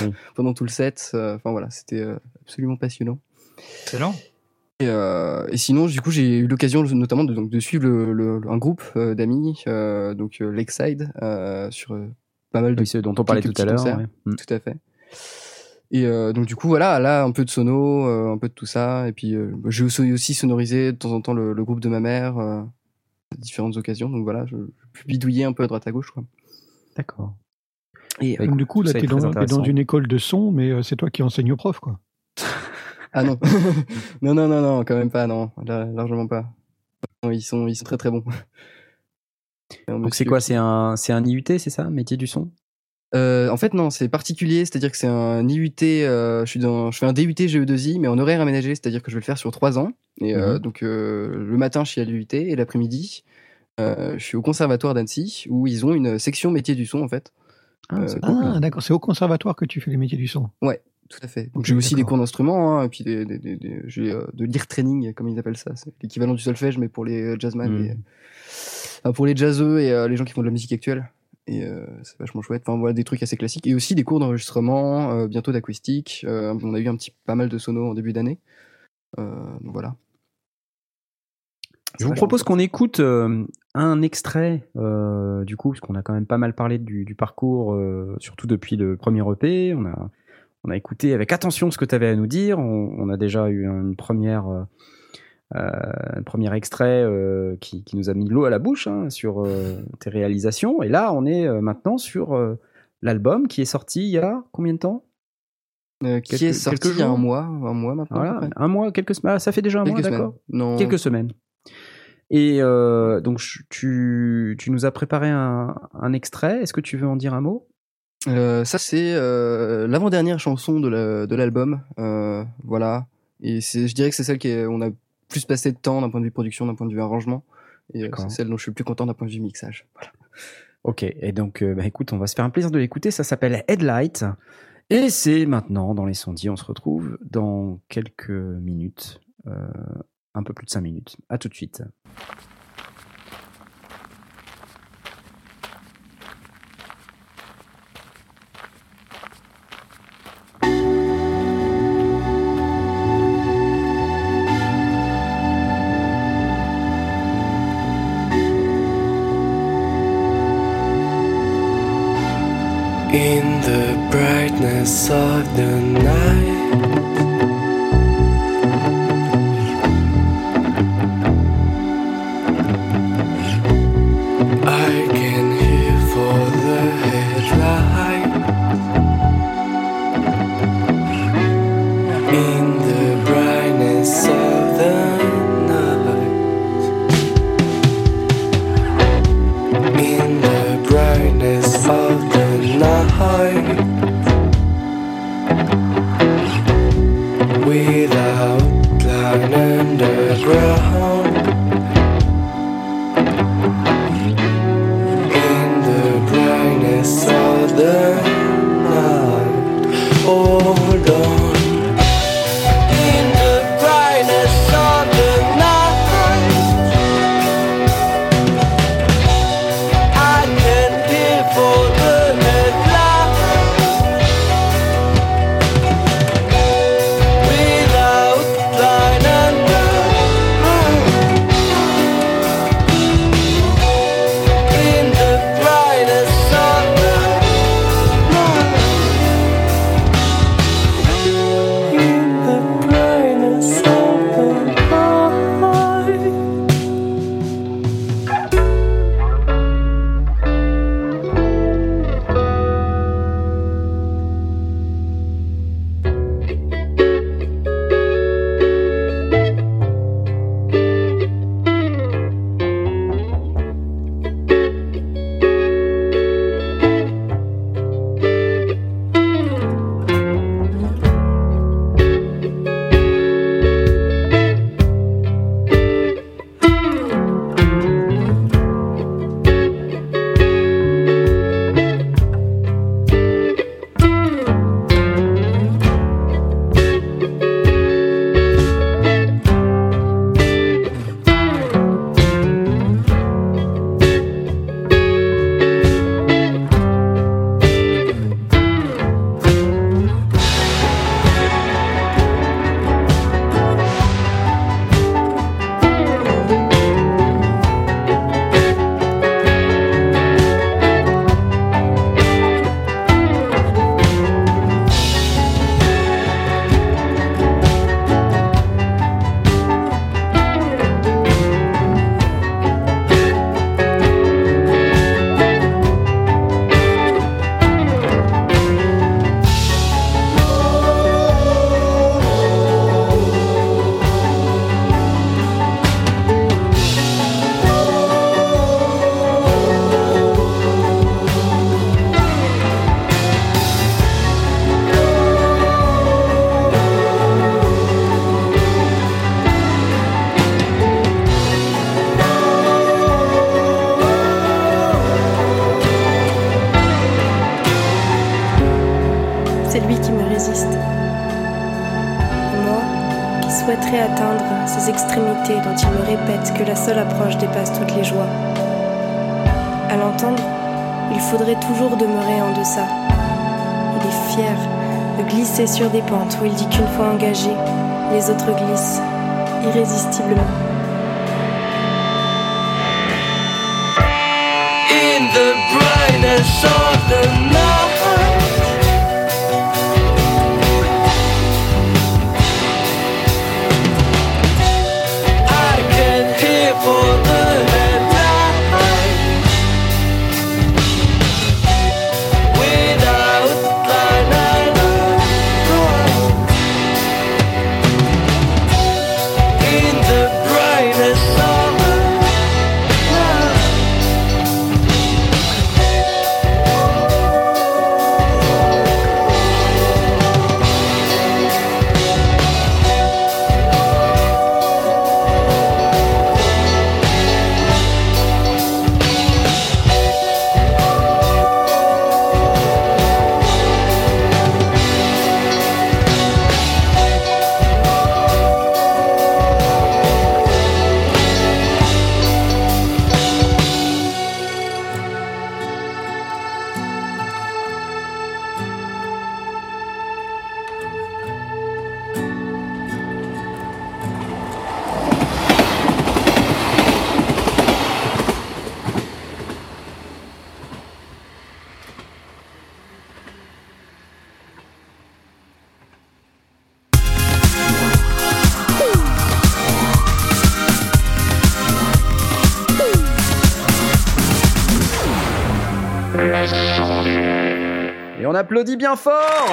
Oui. pendant tout le set. Euh, Enfin voilà, c'était euh, absolument passionnant. Excellent. Et, euh, et sinon, du coup, j'ai eu l'occasion notamment de, donc, de suivre le, le- un groupe euh, d'amis, euh, donc euh, Lakeside, euh, sur euh, pas mal de Oui, dont on parlait tout à l'heure. ouais. Mm. tout à fait. Et euh, donc du coup voilà, là un peu de sono, euh, un peu de tout ça, et puis euh, j'ai aussi, aussi sonorisé de temps en temps le, le groupe de ma mère euh, à différentes occasions. Donc voilà, je, je peux bidouiller un peu à droite à gauche quoi. D'accord. Et Bah, Donc, du coup, là, t'es dans, t'es dans une école de son, mais euh, c'est toi qui enseignes aux profs, quoi. Ah non, non non non non, quand même pas, non, là, largement pas. Non, ils sont ils sont très très bons. Donc c'est quoi C'est un, c'est un IUT, c'est ça Métier du son? Euh, en fait, non, c'est particulier, c'est-à-dire que c'est un IUT, euh, je, suis dans, je fais un DUT GE2I, E mais en horaire aménagé, c'est-à-dire que je vais le faire sur trois ans. Et euh, Mhm. donc, euh, le matin, je suis à l'IUT et l'après-midi, euh, je suis au conservatoire d'Annecy, où ils ont une section métier du son, en fait. Ah, c'est cool. Ah, d'accord. C'est au conservatoire que tu fais les métiers du son. Ouais, tout à fait. Donc j'ai aussi des cours d'instruments, hein, et puis des, des, des, des- j'ai euh, de l'ear training, comme ils appellent ça. C'est l'équivalent du solfège, mais pour les euh, jazzman, Mhm. et, enfin, pour les jazzeux et euh, les gens qui font de la musique actuelle. Et euh, c'est vachement chouette. Enfin voilà, des trucs assez classiques. Et aussi des cours d'enregistrement, euh, bientôt d'acoustique. Euh, on a eu un petit pas mal de sonos en début d'année. Euh, donc voilà. Je vous propose qu'on écoute euh, un extrait, euh, du coup, parce qu'on a quand même pas mal parlé du, du parcours, euh, surtout depuis le premier EP. On a, on a écouté avec attention ce que tu avais à nous dire. On, on a déjà eu une première, euh, euh, un premier extrait euh, qui, qui nous a mis de l'eau à la bouche hein, sur euh, tes réalisations. Et là, on est maintenant sur l'album qui est sorti il y a combien de temps? Qui Quelques- est sorti il y a un mois, un mois maintenant. Voilà, un mois, quelques semaines. Ah, ça fait déjà un Quelques mois, d'accord Non. Quelques semaines. Et donc, tu, tu nous as préparé un, un extrait. Est-ce que tu veux en dire un mot? Euh, ça, c'est euh, l'avant-dernière chanson de la- de l'album. euh, voilà. Et je dirais que c'est celle qui est- on a plus passé de temps d'un point de vue production, d'un point de vue arrangement. Et c'est celle dont je suis le plus content d'un point de vue mixage. Voilà. Ok, et donc, bah, écoute, on va se faire un plaisir de l'écouter. Ça s'appelle Headlight. Et c'est maintenant dans les sondiers. On se retrouve dans quelques minutes. un peu plus de 5 minutes. À tout de suite. In the brightness of the night, la seule approche dépasse toutes les joies. À l'entendre, il faudrait toujours demeurer en deçà. Il est fier de glisser sur des pentes où il dit qu'une fois engagé, les autres glissent irrésistiblement. Applaudit bien fort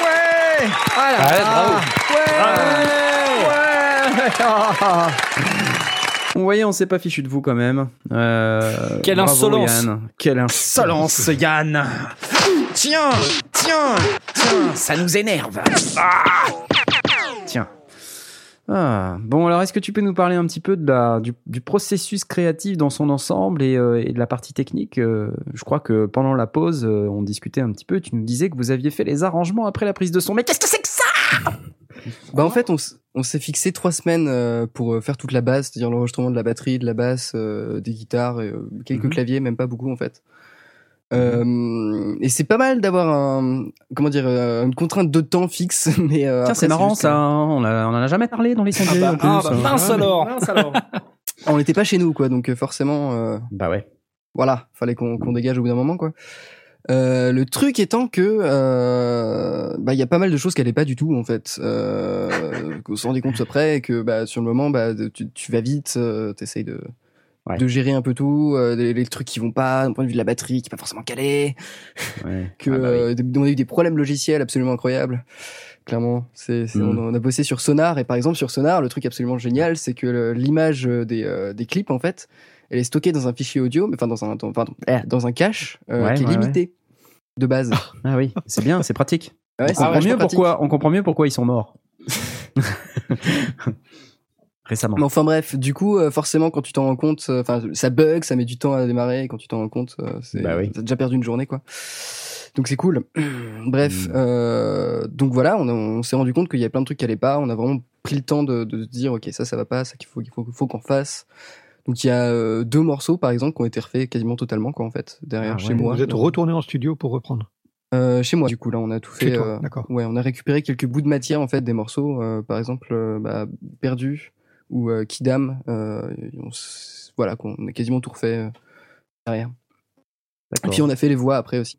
Ouais Voilà Ouais, bravo. Ouais Ouais Ah. Vous voyez, on s'est pas fichu de vous quand même. Euh, Quelle bravo, insolence. Yann. Quelle insolence, Yann Tiens Tiens Tiens Ça nous énerve Ah. Ah, bon, alors est-ce que tu peux nous parler un petit peu de la, du, du processus créatif dans son ensemble et, euh, et de la partie technique Euh, Je crois que pendant la pause, euh, on discutait un petit peu. Tu nous disais que vous aviez fait les arrangements après la prise de son. Mais qu'est-ce que c'est que ça? Bah en fait, on, s'est fixé trois semaines pour faire toute la basse, c'est-à-dire l'enregistrement de la batterie, de la basse, des guitares, et, quelques Mhm. claviers, même pas beaucoup en fait. Euh, et c'est pas mal d'avoir un, comment dire, euh, une contrainte de temps fixe, mais euh, Tiens, c'est marrant ça. hein. On, a- on en a jamais parlé dans les sondiers bah, en plus. ah, bah, mince alors. que on n'était pas chez nous quoi, donc euh, forcément, euh, Bah ouais. voilà, fallait qu'on qu'on dégage au bout d'un moment quoi. Euh, le truc étant que euh, bah il y a pas mal de choses qui allaient pas du tout en fait euh, qu'on se rendait compte après et que bah sur le moment bah tu, tu vas vite euh, t'essayes de Ouais. de gérer un peu tout euh, les, les trucs qui vont pas d'un point de vue de la batterie qui est pas forcément calé ouais. que Ah bah oui. euh, on a eu des problèmes logiciels absolument incroyables clairement c'est c'est- Mm. on, a bossé sur Sonar et par exemple sur Sonar le truc absolument génial c'est que le- l'image des euh, des clips en fait elle est stockée dans un fichier audio mais enfin dans un dans, pardon, eh, dans un cache euh, Ouais, qui est limité de base Ah oui, c'est bien, c'est pratique. On, comprend mieux pratique. pourquoi, on comprend mieux pourquoi ils sont morts. Récemment. Mais enfin bref, du coup, euh, forcément, quand tu t'en rends compte, euh, enfin, ça bug, ça met du temps à démarrer, et quand tu t'en rends compte, euh, c'est, Bah oui. t'as déjà perdu une journée, quoi. Donc c'est cool. bref, Mm. euh, donc voilà, on, s'est rendu compte qu'il y a plein de trucs qui allaient pas. On a vraiment pris le temps de, de se dire, ok, ça, ça va pas, ça qu'il faut, qu'il faut, qu'on fasse. Donc il y a euh, deux morceaux, par exemple, qui ont été refaits quasiment totalement, quoi, en fait, derrière Ah chez ouais. moi. Vous êtes retourné en studio pour reprendre? Euh, chez moi, du coup, là, on a tout fait. toi, euh, d'accord. Ouais, on a récupéré quelques bouts de matière, en fait, des morceaux. euh, par exemple, euh, bah, Perdu ou euh, Kidam. Euh, on voilà, qu'on a quasiment tout refait euh, derrière. Et puis, on a fait les voix après aussi.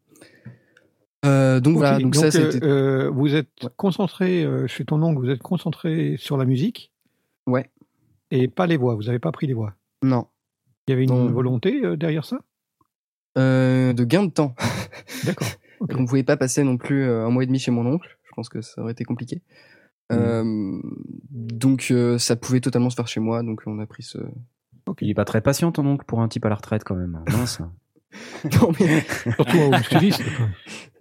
Euh, donc voilà, donc, ça, euh, c'était. euh, vous êtes concentré euh, chez ton oncle, vous êtes concentré sur la musique. Ouais. Et pas les voix. Vous n'avez pas pris les voix. Non. Il y avait une volonté euh, derrière ça? Euh, de gain de temps. D'accord. ok. On ne pouvait pas passer non plus un mois et demi chez mon oncle. Je pense que ça aurait été compliqué. Euh, donc euh, ça pouvait totalement se faire chez moi. Donc on a pris ce. Il est pas très patient ton oncle pour un type à la retraite quand même. Mince. Non mais Surtout.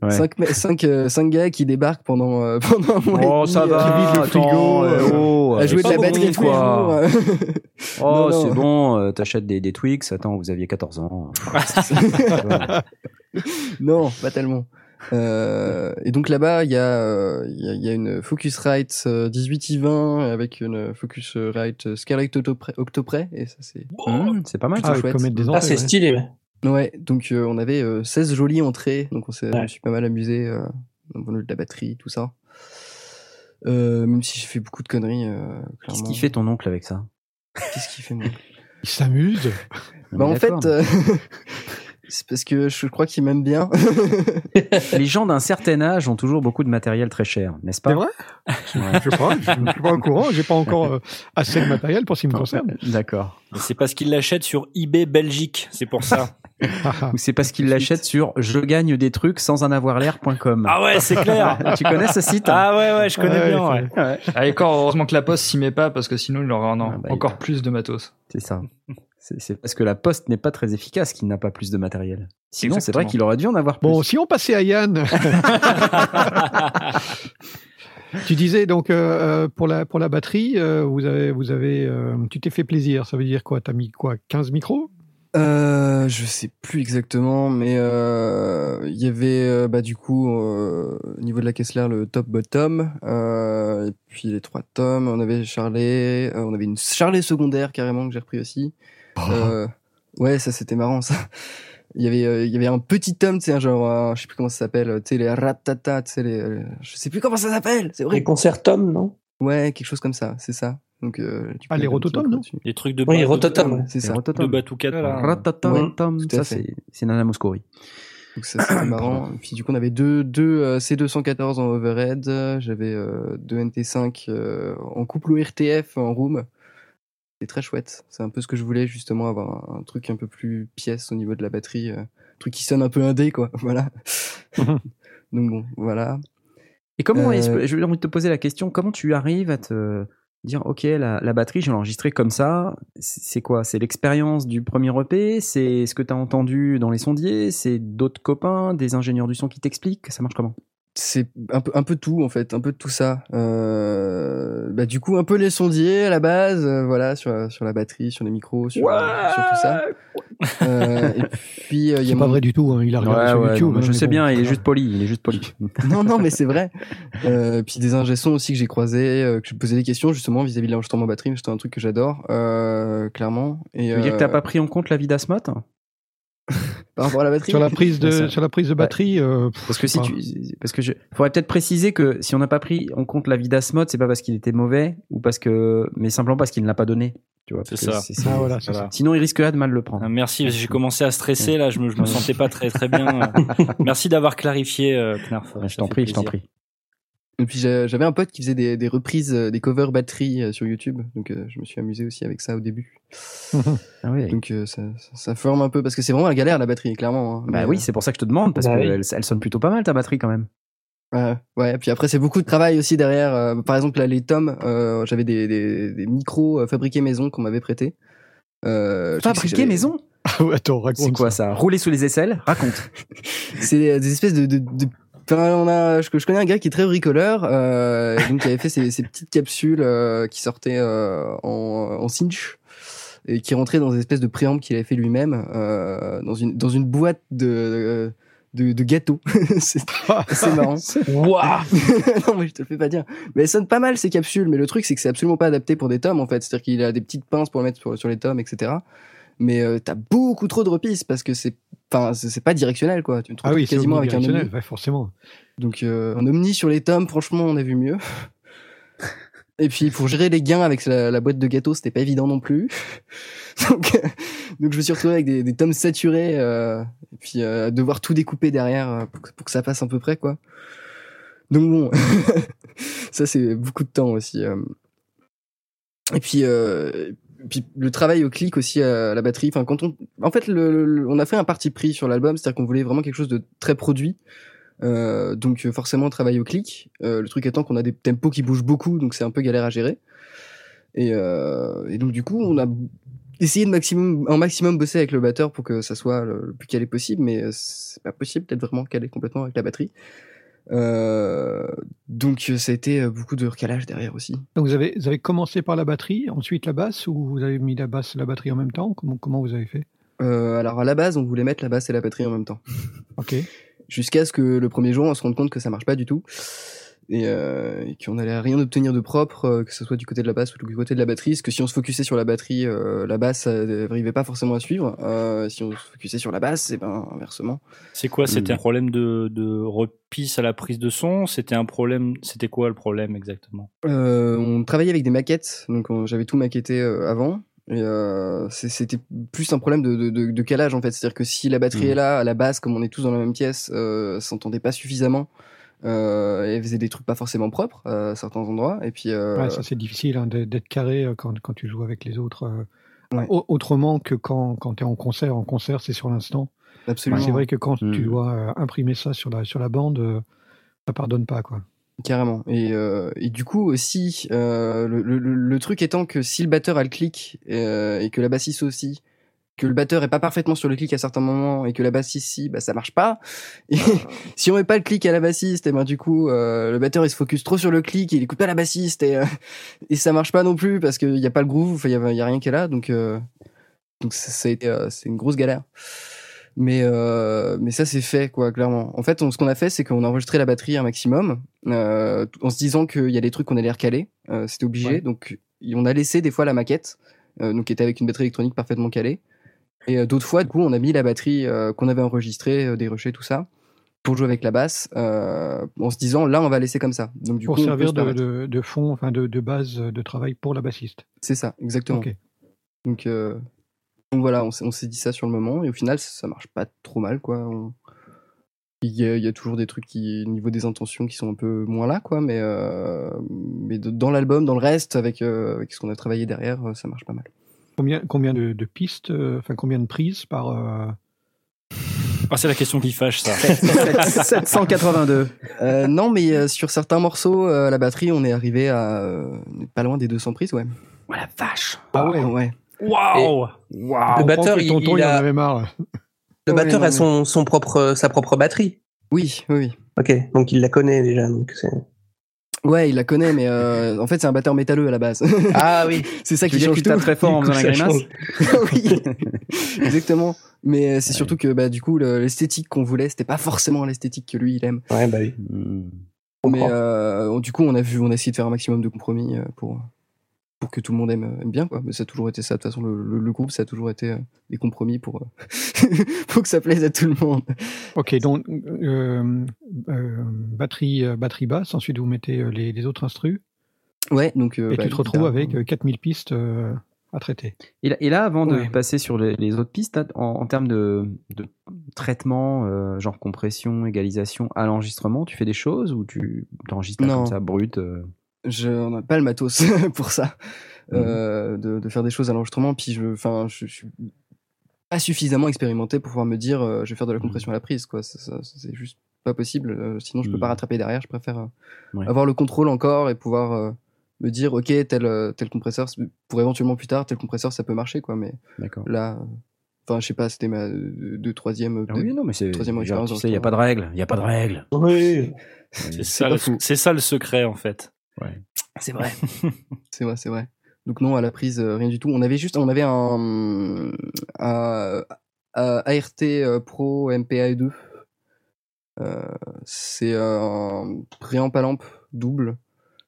Ouais. cinq, me- cinq, euh, cinq gars qui débarquent pendant euh, pendant un mois. et Oh demi, ça euh, va, frigo, attends, euh, eh, oh, à jouer de la batterie bon, tous les quoi. jours. Oh c'est bon, euh, t'achètes des, des Twix. Attends, vous aviez 14 ans. non, pas tellement. Euh, et donc là-bas, il y, a, euh, il y, a, il y a une Focusrite euh, 18i20 avec une Focusrite Scarlett Octopre, et ça c'est Mmh, c'est pas mal, Ah, chouette. des Ah, entrées, c'est stylé. ouais. Ouais, donc euh, on avait euh, 16 jolies entrées, donc on s'est, je Ouais. me suis pas mal amusé euh, au niveau de la batterie, tout ça. Euh, même si j'ai fait beaucoup de conneries, euh, Qu'est-ce qu'il fait ton oncle avec ça? Qu'est-ce qu'il fait, mon oncle Il s'amuse. Bah en fait, euh, c'est parce que je crois qu'il m'aime bien. les gens d'un certain âge ont toujours beaucoup de matériel très cher, n'est-ce pas? C'est vrai? Ouais. Je sais pas, je ne suis pas au courant. J'ai pas encore euh, assez de matériel pour ce qui me concerne. D'accord. C'est parce qu'il l'achète sur eBay Belgique, c'est pour ça. Ou c'est parce qu'il l'achète sur je gagne des trucs sans en avoir l'air.com. ah ouais, c'est clair. tu connais ce site? Ah ouais, ouais, je connais Ouais, bien. ouais, Ouais. Ah, et encore, heureusement que la poste s'y met pas parce que sinon il aurait un- Ah bah, encore il- plus de matos. C'est ça. C'est parce que la poste n'est pas très efficace qu'il n'a pas plus de matériel. Sinon, c'est vrai qu'il aurait dû en avoir plus. Bon, si on passait à Yann. tu disais donc euh, euh, pour la pour la batterie, euh, vous avez vous avez euh, tu t'es fait plaisir. Ça veut dire quoi? T'as mis quoi? 15 micros? Euh, je sais plus exactement, mais euh, il y avait euh, bah du coup euh, au niveau de la Kessler le top bottom, euh, et puis les trois tomes. On avait Charlet, euh, on avait une Charlet secondaire carrément que j'ai repris aussi. Euh, ouais, ça c'était marrant ça. Il y avait euh, il y avait un petit tome, tu sais, un genre euh, je sais plus comment ça s'appelle, tu sais les ratata, tu sais les euh, je sais plus comment ça s'appelle, c'est Les vrai. concerts Tom, non? Ouais, quelque chose comme ça, c'est ça. Donc euh, Ah, les rototomes, non? Des trucs de Oui, Rototom. ouais. C'est ça. de Rototom. Tam, tout à ça c'est c'est Nana Mouskouri. Donc ça c'était marrant. Et puis du coup on avait deux, deux euh, C214 en overhead, j'avais euh, deux NT5 euh, en couple ORTF en room. C'est très chouette. C'est un peu ce que je voulais justement avoir un, un truc un peu plus pièce au niveau de la batterie, euh, un truc qui sonne un peu indé quoi. Voilà. Donc bon, voilà. Et comment Euh, est-ce que- je vais envie de te poser la question, comment tu arrives à te dire, ok, la, la batterie, je vais l'enregistrer comme ça, c'est c'est quoi? C'est l'expérience du premier EP C'est ce que tu as entendu dans les sondiers? C'est d'autres copains, des ingénieurs du son qui t'expliquent? Ça marche comment? C'est un peu un peu tout en fait un peu de tout ça euh, bah du coup un peu les sondiers à la base euh, voilà sur sur la batterie sur les micros sur, sur tout ça Euh, et puis euh, il y C'est a pas mon- vrai du tout. hein, Il a regardé sur YouTube. non, hein, je sais bon, bien, il est juste poli, il est juste poli. non, non, mais c'est vrai. Euh, puis des ingé sons aussi que j'ai croisés, euh, que je posais des questions justement vis-à-vis de l'enregistrement batterie, mais c'est un truc que j'adore, euh, clairement. Et, Tu veux dire que t'as pas pris en compte la vie d'Asmot par rapport à la batterie Sur la prise de Ça- sur la prise de batterie. euh, pff, Parce que si pas. tu, parce que je, faudrait peut-être préciser que si on n'a pas pris en compte la vie d'Asmod, c'est pas parce qu'il était mauvais ou parce que, mais simplement parce qu'il ne l'a pas donné. Tu vois. C'est ça. c'est- Ah voilà, c'est Voilà. ça. Sinon, il risquerait de mal le prendre. Ah, Merci, parce que j'ai commencé à stresser là, je me, je me sentais pas très très bien. Merci d'avoir clarifié, euh, Knarf. je t'en prie, je t'en prie. Et puis j'avais un pote qui faisait des, des reprises, euh, des covers batterie euh, sur YouTube, donc euh, je me suis amusé aussi avec ça au début. Ah oui. Donc euh, ça, ça, ça forme un peu, parce que c'est vraiment la galère la batterie, clairement. hein. Bah Mais, oui, euh, c'est pour ça que je te demande parce Bah oui. qu'elle elle sonne plutôt pas mal ta batterie quand même. Ouais, ouais, puis après c'est beaucoup de travail aussi derrière. euh, par exemple, là, les tomes, euh, j'avais des, des, des micros euh, fabriqués maison qu'on m'avait prêté. Euh, je sais que Fabriqué j'avais- maison? Ah Attends, raconte. C'est quoi ça Rouler sous les aisselles? Raconte. C'est euh, des espèces de, de, de- Enfin, on a, je, je connais un gars qui est très bricoleur, euh, donc qui avait fait ces, ces petites capsules euh, qui sortaient euh, en, en cinch et qui rentraient dans des espèces de préambles qu'il avait fait lui-même euh, dans une dans une boîte de de, de gâteaux. c'est marrant. Waouh non mais je te le fais pas dire. Mais elles sonnent pas mal ces capsules, mais le truc c'est que c'est absolument pas adapté pour des tomes en fait. C'est-à-dire qu'il a des petites pinces pour le mettre sur, sur les tomes, etc. Mais euh, t'as beaucoup trop de repisses parce que c'est, enfin c'est pas directionnel quoi. Tu te Ah oui, quasiment avec un omni. ouais, forcément. Donc euh, un omni sur les tomes, franchement on a vu mieux. Et puis pour gérer les gains avec la, la boîte de gâteaux, c'était pas évident non plus. donc, donc je me suis retrouvé avec des, des tomes saturés euh, et puis euh, devoir tout découper derrière euh, pour, que- pour que ça passe à peu près quoi. Donc bon, ça c'est beaucoup de temps aussi. euh. Et puis, euh, puis le travail au clic aussi à la batterie. Enfin quand on, en fait, le, le- on a fait un parti pris sur l'album, c'est-à-dire qu'on voulait vraiment quelque chose de très produit. Euh, donc euh, forcément travail au clic. Euh, le truc étant qu'on a des tempos qui bougent beaucoup, donc c'est un peu galère à gérer. Et, euh, et donc du coup, on a essayé de maximum, un maximum bosser avec le batteur pour que ça soit le, plus calé possible, mais euh, c'est pas possible d'être vraiment calé complètement avec la batterie. Euh, donc euh, ça a été euh, beaucoup de recalage derrière aussi. Donc vous avez, vous avez commencé par la batterie, ensuite la basse, ou vous avez mis la basse et la batterie en même temps? Comment, comment vous avez fait? Euh, alors à la base, on voulait mettre la basse et la batterie en même temps. Ok. Jusqu'à ce que le premier jour, on se rende compte que ça marche pas du tout. Et, euh, et qu'on allait rien obtenir de propre, euh, que ce soit du côté de la basse ou du côté de la batterie. Parce que si on se focusait sur la batterie, euh, la basse n'arrivait pas forcément à suivre. Euh, si on se focusait sur la basse, et ben inversement. C'est quoi C'était Mm. un problème de, de repisse à la prise de son? C'était un problème C'était quoi le problème exactement? Euh, on travaillait avec des maquettes, donc on- j'avais tout maquetté euh, avant. Et euh, c'était plus un problème de, de, de, de calage en fait. C'est-à-dire que si la batterie Mhm. est là, à la base, comme on est tous dans la même pièce, euh, s'entendait pas suffisamment. Euh, et elle faisait des trucs pas forcément propres euh, à certains endroits. Et puis, euh, Ouais, ça c'est difficile hein, d'être carré euh, quand, quand tu joues avec les autres. Ouais. Autrement que quand, quand tu es en concert. En concert, c'est sur l'instant. Absolument. C'est vrai que quand tu Mm. dois imprimer ça sur la, sur la bande, ça pardonne pas. quoi. Carrément. Et, euh, et du coup aussi, euh, le, le, le- le truc étant que si le batteur a le clic euh, et que la bassiste aussi, que le batteur est pas parfaitement sur le clic à certains moments et que la bassiste si, bah ça marche pas. Et si on met pas le clic à la bassiste, et ben du coup euh, le batteur il se focus trop sur le clic, il écoute pas la bassiste et euh, et ça marche pas non plus parce qu'il y a pas le groove, il y a, y a rien qui est là, donc euh, donc été euh, c'est une grosse galère. Mais euh, mais ça c'est fait quoi clairement. En fait, on, ce qu'on a fait c'est qu'on a enregistré la batterie un maximum euh, en se disant qu'il y a des trucs qu'on allait recaler, euh, c'était obligé. Ouais. Donc on a laissé des fois la maquette, euh, donc qui était avec une batterie électronique parfaitement calée. Et euh, d'autres fois, du coup, on a mis la batterie euh, qu'on avait enregistrée, euh, dérushée, tout ça, pour jouer avec la basse, en se disant là on va laisser comme ça. Donc du pour coup, servir se de, permettre. de, de fond, enfin de, de base de travail pour la bassiste. C'est ça, exactement. Donc, donc voilà, on on s'est dit ça sur le moment et au final ça, ça marche pas trop mal quoi. On- Il y, a, il y a toujours des trucs qui, au niveau des intentions qui sont un peu moins là quoi, mais euh, mais de- dans l'album, dans le reste, avec, euh, avec ce qu'on a travaillé derrière, ça marche pas mal. Combien, combien de, de pistes, euh, enfin combien de prises par. euh, Ah, c'est la question qui fâche ça. 782. Euh, non, mais euh, sur certains morceaux, euh, la batterie, on est arrivé à euh, pas loin des 200 prises, ouais. Oh la vache. Ah ouais, ouais. Waouh Le on batteur, il, tonton, il il en a, avait marre. le Ouais, batteur non, a son, son propre, sa propre batterie. Oui, oui, oui. Ok, donc il la connaît déjà. Donc c'est... Ouais, il la connaît, mais euh, en fait, c'est un batteur métalleux à la base. Ah oui. c'est ça qui change que tu tapes tout. très fort en faisant la grimace oui, exactement. Mais euh, c'est surtout que bah, du coup, le- l'esthétique qu'on voulait, c'était pas forcément l'esthétique que lui il aime. Ouais, bah oui. Mais euh, du coup, on a vu, on a essayé de faire un maximum de compromis euh, pour pour que tout le monde aime, aime bien quoi. Mais ça a toujours été ça. De toute façon, le, le- le groupe, ça a toujours été euh, des compromis pour euh, pour que ça plaise à tout le monde. Ok, donc euh, euh, batterie, euh, batterie basse, ensuite vous mettez euh, les, les autres instrus, Ouais, donc euh, et bah, tu te retrouves avec euh, 4000 pistes euh, à traiter. Et là, et là, avant de passer sur les, les autres pistes, en, en termes de, de traitement, euh, genre compression, égalisation à l'enregistrement, tu fais des choses ou tu t'enregistres comme ça brut euh? Je on n'a pas le matos pour ça euh, de, de faire des choses à l'enregistrement puis je enfin je, je suis pas suffisamment expérimenté pour pouvoir me dire euh, je vais faire de la compression à la prise quoi c'est juste pas possible euh, sinon je peux Mhm. pas rattraper derrière je préfère euh, Ouais. avoir le contrôle encore et pouvoir euh, me dire ok tel tel compresseur pour éventuellement plus tard tel compresseur ça peut marcher quoi mais là enfin je sais pas c'était ma deux troisième Ah oui, non, mais c'est. troisième genre, expérience Tu dans sais, il n'y a pas de règle. Il n'y a pas de règle. Oui. Ça, c'est ça le secret en fait. C'est vrai. c'est vrai, c'est vrai. Donc non, à la prise, euh, rien du tout. On avait juste, on avait un, un- un ART euh, Pro MPA2. Euh, c'est un préamp à lampe double,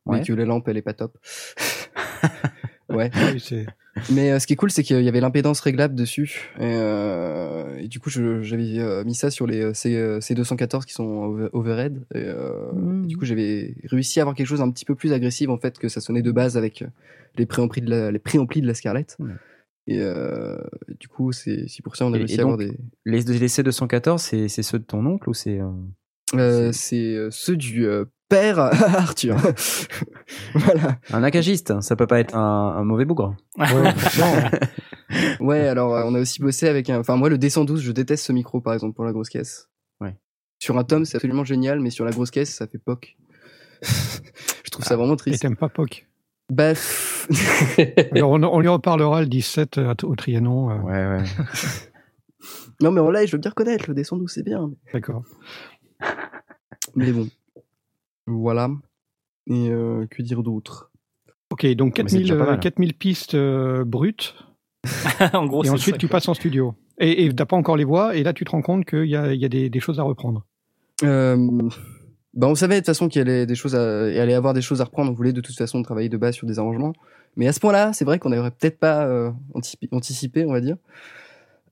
Ouais. mais que la lampe elle est pas top. ouais. Oui, c'est Mais euh, ce qui est cool, c'est qu'il y avait l'impédance réglable dessus. Et, euh, et du coup, j'avais euh, mis ça sur les C, euh, C214 qui sont over- overhead. Et, euh, et du coup, j'avais réussi à avoir quelque chose un petit peu plus agressif en fait que ça sonnait de base avec les préamplis de la, les préamplis de la Scarlett. Et du coup, c'est pour ça qu'on a réussi à avoir des. Les, les C214, c'est ceux de ton oncle ou c'est. c'est ceux du père Arthur. voilà. Un acagiste, hein, ça peut pas être un, un mauvais bougre. Ouais, alors euh, on a aussi bossé avec un. Enfin, moi, le D112, je déteste ce micro par exemple pour la grosse caisse. Ouais. Sur un tome, c'est absolument génial, mais sur la grosse caisse, ça fait poc. je trouve ça vraiment Et triste. t'aimes pas POC? Bah, Alors on, on lui reparlera le 17 à- au Trianon. euh, Ouais, ouais. non, mais en live, je veux bien reconnaître, le D112, c'est bien. D'accord. Mais bon. Voilà. Et euh, que dire d'autre? Ok, donc Mais c'est 4000, déjà pas euh, mal. 4000 pistes euh, brutes, en gros, et ensuite ça, tu passes en studio. Et et t'as pas encore les voix, et là tu te rends compte qu'il y a, il y a des, des choses à reprendre. Euh, bah on savait de toute façon qu'il y allait des choses à, il allait avoir des choses à reprendre. On voulait de toute façon travailler de base sur des arrangements. Mais à ce point-là, c'est vrai qu'on n'aurait peut-être pas euh, antici- anticipé, on va dire.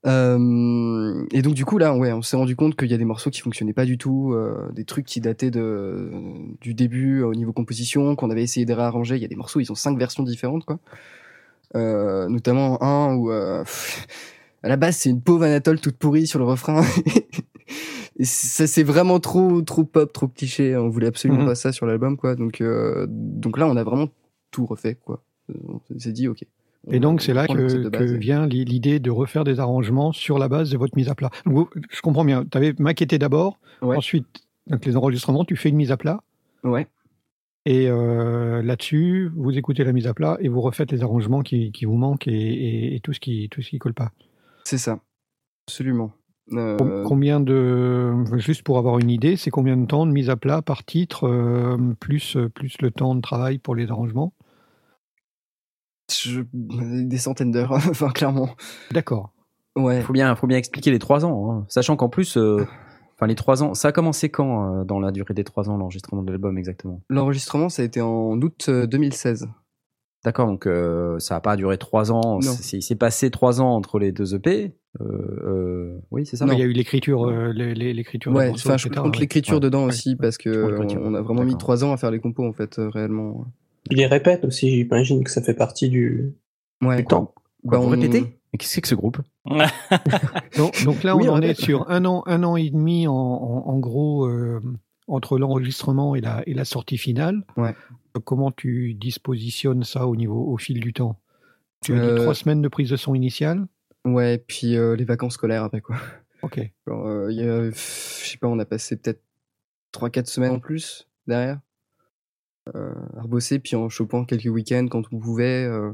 Euh, et donc du coup là, ouais, on s'est rendu compte qu'il y a des morceaux qui fonctionnaient pas du tout, euh, des trucs qui dataient de du début au niveau composition, qu'on avait essayé de réarranger. Il y a des morceaux, ils ont cinq versions différentes, quoi. Euh, notamment un où euh, pff, à la base c'est une pauvre Anatole toute pourrie sur le refrain. Et ça c'est vraiment trop trop pop, trop cliché. On voulait absolument Mhm. pas ça sur l'album, quoi. Donc euh, donc là, on a vraiment tout refait, quoi. On s'est dit, ok. Et on- donc, c'est là que, vient l'i- l'idée de refaire des arrangements sur la base de votre mise à plat. Donc, je comprends bien. Tu avais maquetté d'abord, Ouais. ensuite, donc les enregistrements, tu fais une mise à plat. Ouais. Et euh, là-dessus, vous écoutez la mise à plat et vous refaites les arrangements qui, qui vous manquent et, et- et tout ce qui tout ce qui colle pas. C'est ça. Absolument. Euh, Com- Combien de juste pour avoir une idée, c'est combien de temps de mise à plat par titre euh, plus plus le temps de travail pour les arrangements? Je- des centaines d'heures, enfin clairement. D'accord. Ouais. Faut bien, faut bien expliquer les trois ans, hein. sachant qu'en plus, euh, enfin les trois ans, ça a commencé quand euh, dans la durée des trois ans l'enregistrement de l'album exactement? L'enregistrement, ça a été en août euh, 2016. D'accord, donc euh, ça a pas duré trois ans. Non. c'est- Il s'est passé trois ans entre les deux EP. Euh, euh, oui, c'est ça? Il y a eu l'écriture, euh, l'écriture. Ouais, enfin, je etc., compte ouais. l'écriture Ouais. dedans Ouais. aussi parce que on, a vraiment mis trois ans à faire les compos en fait, euh, réellement. Il les répète aussi, j'imagine que ça fait partie du, Ouais. du temps. Quoi, Bah, on- répétez Mais qu'est-ce que c'est que ce groupe? Donc, donc là, on en est sur un an, un an et demi en, en- en gros euh, entre l'enregistrement et la, et la sortie finale. Ouais. Comment tu dispositionnes ça au niveau au fil du temps? Tu as dit Euh, trois semaines de prise de son initiale? Ouais, puis euh, les vacances scolaires après quoi. Ok. Euh, je sais pas, on a passé peut-être 3-4 semaines en plus derrière. Euh, à rebosser, puis en chopant quelques week-ends quand on pouvait. euh.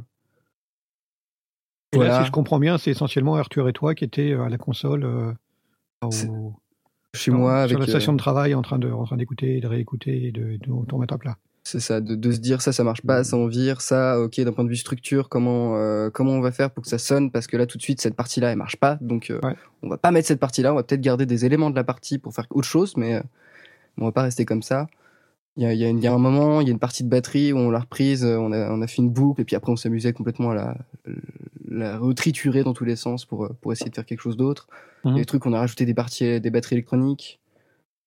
Et là, Voilà. si je comprends bien, c'est essentiellement Arthur et toi qui étaient euh, à la console. au- Chez dans- moi, sur avec. la station de travail, en train de, en train d'écouter, de réécouter, et de, de tout remettre à plat. C'est ça, de, de se dire ça, ça marche pas, ça en vire, ça, ok, d'un point de vue structure, comment euh, comment on va faire pour que ça sonne Parce que là, tout de suite, cette partie-là, elle marche pas, donc euh, Ouais. on va pas mettre cette partie-là, on va peut-être garder des éléments de la partie pour faire autre chose, mais euh, on va pas rester comme ça. Il y a, il y, a une- il y a un moment, il y a une partie de batterie où on l'a reprise, euh, on a, on a fait une boucle, et puis après on s'amusait complètement à la, la retriturer dans tous les sens pour, euh, pour essayer de faire quelque chose d'autre. Il y a des trucs, on a rajouté des, parties, des batteries électroniques,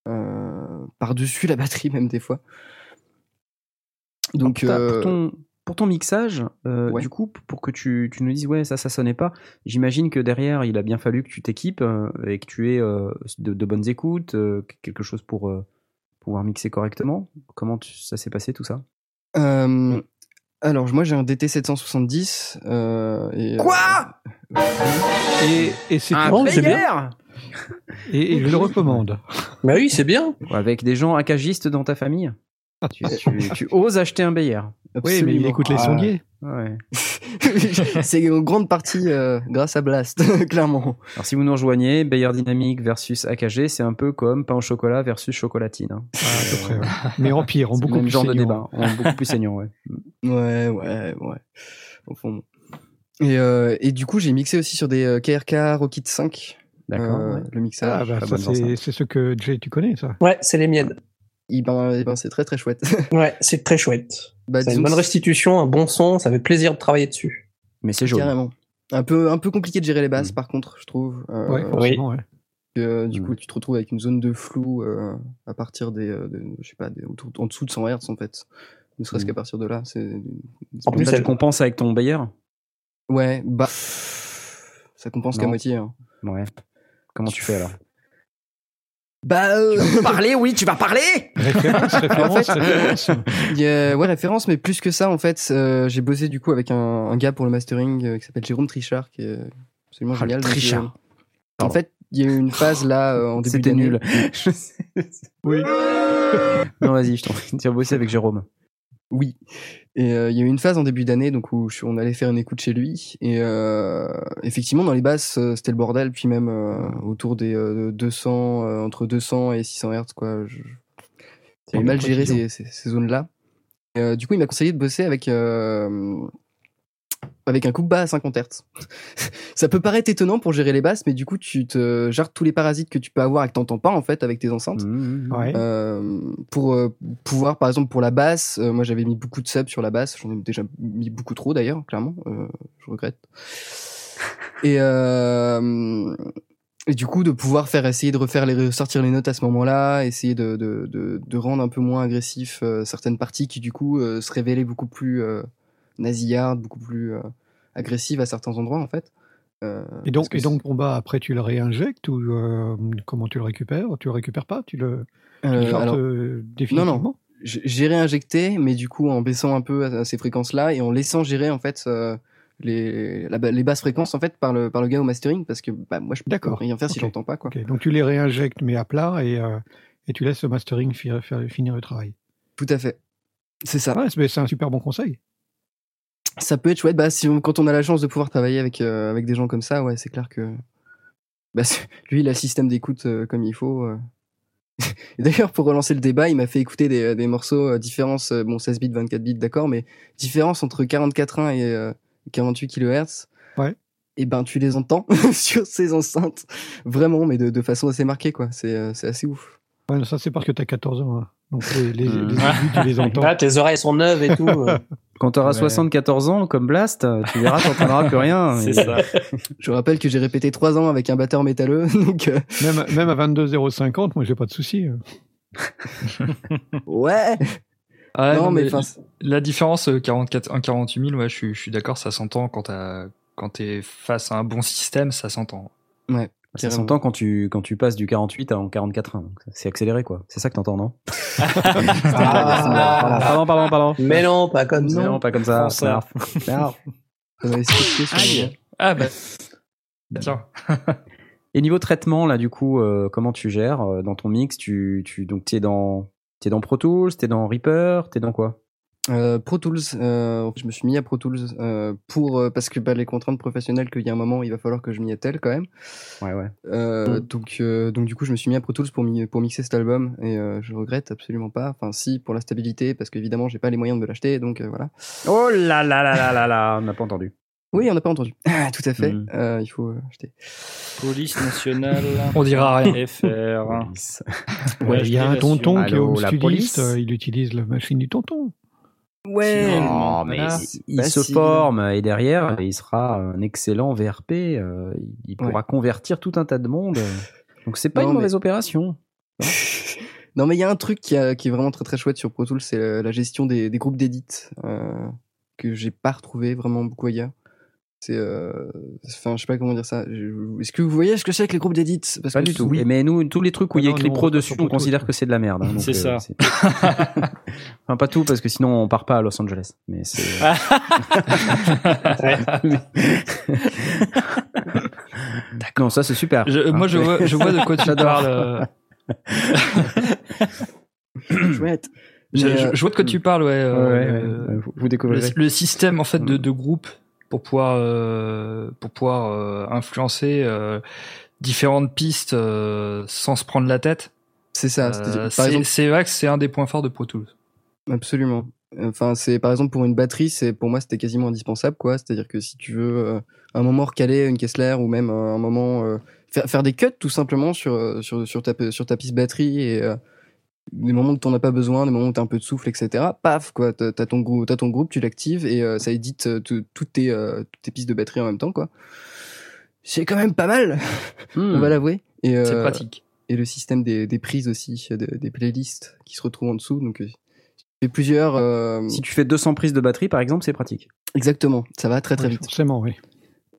euh, par-dessus la batterie même des fois. Donc, pour, ta- euh, pour ton, pour ton mixage, euh, ouais. du coup, pour que tu, tu nous dises ouais ça ça sonnait pas, j'imagine que derrière il a bien fallu que tu t'équipes et que tu aies de, de bonnes écoutes, quelque chose pour pouvoir mixer correctement. Comment tu- ça s'est passé tout ça? Euh, alors, moi j'ai un DT 770. Euh, et, euh, Quoi Et, et c'est Un c'est bien. et, et je le recommande. Bah oui, c'est bien. Avec des gens accagistes dans ta famille? Tu, tu- tu oses acheter un Bayer. Oui, mais il écoute les Ah. sondiers. Ouais. C'est en grande partie euh, grâce à Blast, clairement. Alors si vous nous rejoignez, Bayer Dynamique versus AKG, c'est un peu comme pain au chocolat versus chocolatine. hein. Ah, à peu près, ouais. Mais en pire, en C'est le beaucoup même plus genre de débat, en beaucoup plus saignant, ouais. Ouais, ouais, ouais. Au fond. Et, euh, et du coup, j'ai mixé aussi sur des euh, KRK Rocket 5. D'accord. euh, ouais. Le mixage. Ah, bah, c'est ce que Jay, tu connais, ça. Ouais, c'est les miennes. Eh ben, eh ben, c'est très très chouette. Ouais, c'est très chouette. bah, C'est une bonne restitution, un bon son, ça fait plaisir de travailler dessus. Mais c'est joli. Carrément. Un peu, un peu compliqué de gérer les basses, Mm. par contre, je trouve. Euh, Ouais, forcément, ouais. euh, du Mm. coup, tu te retrouves avec une zone de flou euh, à partir des, je sais pas, des, autour, en dessous de 100 Hz en fait. Ne serait-ce Mm. qu'à partir de là, c'est. En plus, Ça, elle- compenses avec ton Bayer Ouais, bah. Ça compense qu'à moitié. hein. Ouais. Comment tu fais alors? Bah, euh, Parler, oui, tu vas parler Référence, référence, En fait- référence. il y a- ouais, référence, mais plus que ça, en fait, euh, j'ai bossé du coup avec un, un gars pour le mastering euh, qui s'appelle Jérôme Trichard, qui est absolument Ah, génial. Donc, Trichard. euh, en fait, il y a eu une phase là, euh, en début C'était d'année. nul. Je sais. Oui. Non, vas-y, je t'en prie. Tu as bossé avec Jérôme. Oui. Et euh, il y a eu une phase en début d'année donc où on allait faire une écoute chez lui et euh, effectivement dans les basses euh, c'était le bordel puis même euh, autour des euh, 200 euh, entre 200 et 600 Hz quoi. Je- J'ai mal géré ces, ces, ces zones là. du coup il m'a conseillé de bosser avec avec un coupe bas à 50 Hz. ça peut paraître étonnant pour gérer les basses, mais du coup, tu te gères tous les parasites que tu peux avoir et que t'entends pas en fait avec tes enceintes. Ouais. Euh, pour euh, pouvoir, par exemple, pour la basse, euh, moi j'avais mis beaucoup de subs sur la basse. J'en ai déjà mis beaucoup trop d'ailleurs, clairement. Euh, je regrette. Et, euh, et du coup, de pouvoir faire essayer de refaire les ressortir les notes à ce moment-là, essayer de, de, de, de rendre un peu moins agressif euh, certaines parties qui du coup euh, se révélaient beaucoup plus euh, nasillardes, beaucoup plus euh, agressives à certains endroits en fait. Euh, Et donc, et donc, ton bas, après, tu le réinjectes ou euh, comment tu le récupères? Tu le récupères pas? Tu le, tu le Euh, alors- Non, non. J'ai réinjecté, mais du coup en baissant un peu à, à ces fréquences-là et en laissant gérer en fait les, la les basses fréquences en fait par le par le gars au mastering parce que bah, moi je peux D'accord. rien faire si Ok. j'entends pas quoi. Donc, tu les réinjectes, mais à plat, et, et tu laisses le mastering fi- faire, finir le travail. Tout à fait. C'est ça. Ouais, c'est un super bon conseil. Ça peut être chouette. Bah, si on- quand on a la chance de pouvoir travailler avec euh, avec des gens comme ça, ouais, c'est clair que bah, lui, il a le système d'écoute euh, comme il faut. euh. D'ailleurs, pour relancer le débat, il m'a fait écouter des, des morceaux euh, différence, euh, bon 16 bits, 24 bits, d'accord, mais différence entre 44.1 et euh, 48 kHz. Ouais. Et ben, tu les entends sur ces enceintes, vraiment, mais de, de façon assez marquée, quoi. C'est euh, c'est assez ouf. Ouais, ça, c'est parce que tu as 14 ans. hein. Donc, les, les, Hmm. les tu les entends. Là, tes oreilles sont neuves et tout. Quand t'auras Ouais. 74 ans, comme Blast, tu verras, t'entendras plus rien. C'est ça. Je rappelle que j'ai répété trois ans avec un batteur métalleux, donc euh, Même, même à 22,050, moi, j'ai pas de souci. euh. ouais. Ah, non, non, mais La différence euh, 44, 1 48 000, ouais, je suis, je suis d'accord, ça s'entend quand t'as- quand t'es face à un bon système, ça s'entend. ouais. Ça s'entend quand tu, quand tu passes du 48 à en 44 1 donc C'est accéléré, quoi. C'est ça que t'entends, non? Ah. Pardon, pardon, pardon. Mais non, pas comme ça. Non, pas comme ça. Ça. Ah bah. Tiens. Et niveau traitement, là, du coup, euh, comment tu gères euh, dans ton mix? Tu, tu, donc, t'es dans, t'es dans Pro Tools, t'es dans Reaper, t'es dans quoi? Euh, Pro Tools, euh, je me suis mis à Pro Tools euh, pour euh, parce que bah, les contraintes professionnelles qu'il y a un moment il va falloir que je m'y attelle quand même. Ouais, ouais. Euh, Donc euh, donc du coup je me suis mis à Pro Tools pour mi- pour mixer cet album et euh, je regrette absolument pas. Enfin si pour la stabilité parce qu'évidemment j'ai pas les moyens de me l'acheter donc euh, voilà. Oh là là là là là là, on n'a pas entendu. Oui on n'a pas entendu. Ah, tout à fait. Euh, il faut acheter. Police nationale. On dira rien. FR. Ouais, il y a un tonton qui est euh, il utilise la machine du tonton. Ouais. Non, mais Voilà. il- il Pas se si- forme et derrière, il sera un excellent VRP. euh, il- il pourra convertir tout un tas de monde. Donc c'est pas Non, une mais- mauvaise opération. Non, mais il y a un truc qui, a- qui est vraiment très très chouette sur Pro Tools, c'est euh, la gestion des, des groupes d'édit euh, que j'ai pas retrouvé vraiment beaucoup ailleurs. C'est, euh, enfin, je sais pas comment dire ça. Est-ce que vous voyez ce que c'est que les groupes d'édit Parce Pas que du tout. oui. Et Mais nous, tous les trucs où il y a écrit pro dessus, on considère que c'est de la merde. hein, C'est ça. enfin, pas tout, parce que sinon on part pas à Los Angeles. Mais c'est. D'accord. Non, ça c'est super. Je- moi, je vois, je vois de quoi tu parles. euh, chouette. je, je- euh, je vois de quoi tu parles, ouais. euh, Ouais, ouais, euh, ouais, vous- vous découvrirez. le, le système en fait de, de groupe pour pouvoir euh, pour pouvoir euh, influencer euh, différentes pistes euh, sans se prendre la tête. C'est ça. Euh, c'est vrai que c'est un des points forts de Pro Tools. Absolument. Enfin, c'est par exemple pour une batterie, c'est pour moi c'était quasiment indispensable, quoi. C'est-à-dire que si tu veux euh, un moment recaler une Kessler ou même un moment euh, faire, faire des cuts tout simplement sur sur sur ta sur ta piste batterie et euh, des moments où t'en as pas besoin, des moments où t'as un peu de souffle, etc. Paf, quoi. T'as ton groupe, t'as ton groupe, tu l'actives et euh, ça édite euh, tout- toutes tes euh, toutes tes pistes de batterie en même temps, quoi. C'est quand même pas mal, Hmm. on va l'avouer. Et C'est pratique. et le système des, des prises aussi, de- des playlists qui se retrouvent en dessous. Donc, j'ai plusieurs. euh, Si tu fais 200 prises de batterie, par exemple, c'est pratique. Exactement, ça va très très vite. Forcément, oui.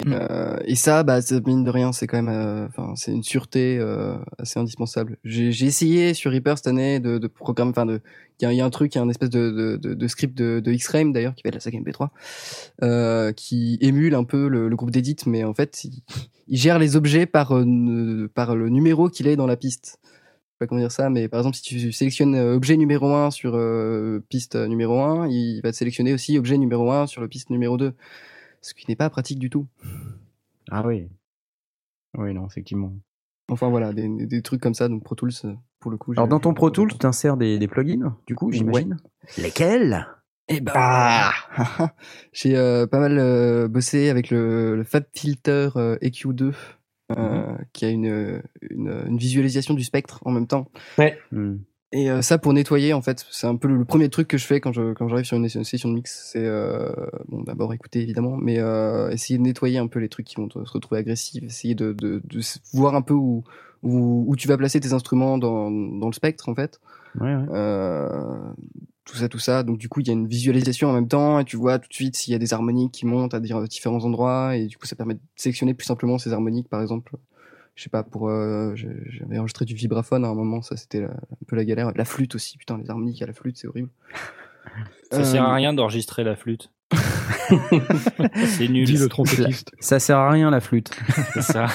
Euh, et ça, bah, mine de rien, c'est quand même, euh, enfin, c'est une sûreté euh, assez indispensable. J'ai essayé sur Reaper cette année de, de programme, enfin, de, il y a, un truc, il y a un espèce de, de, de, script de, de X-Frame d'ailleurs qui de la saga MP3, euh, qui émule un peu le, le groupe d'édit, mais en fait, il, il gère les objets par euh, par le numéro qu'il est dans la piste. Je sais pas comment dire ça, mais par exemple, si tu sélectionnes objet numéro 1 sur piste numéro 1, il va te sélectionner aussi objet numéro 1 sur le piste numéro 2. Ce qui n'est pas pratique du tout. Ah oui. Oui, non, effectivement. Enfin voilà, des, des- trucs comme ça, donc Pro Tools, pour le coup. Alors dans ton Pro Tools, tu insères des, des plugins, du coup, j'imagine Lesquels? Eh ben, Ah. j'ai euh, pas mal euh, bossé avec le, le Fab Filter euh, EQ2, euh, qui a une, une, une visualisation du spectre en même temps. Ouais. Hmm. Et euh, ça pour nettoyer en fait, c'est un peu le, premier truc que je fais quand je quand j'arrive sur une, session de mix, c'est euh, bon d'abord écouter évidemment, mais euh, essayer de nettoyer un peu les trucs qui vont se retrouver agressifs, essayer de, de, de voir un peu où, où où tu vas placer tes instruments dans dans le spectre en fait. Ouais, ouais. Euh, tout ça, tout ça. Donc du coup, il y a une visualisation en même temps et tu vois tout de suite s'il y a des harmoniques qui montent à différents endroits et du coup, ça permet de sélectionner plus simplement ces harmoniques. Par exemple, je sais pas pour, euh, j'avais enregistré du vibraphone à un moment, ça c'était la- un peu la galère. La flûte aussi, putain, les harmoniques à la flûte, c'est horrible. Ça sert à Euh, rien d'enregistrer la flûte. c'est nul. Dit le trompettiste. Ça sert à rien la flûte. C'est ça.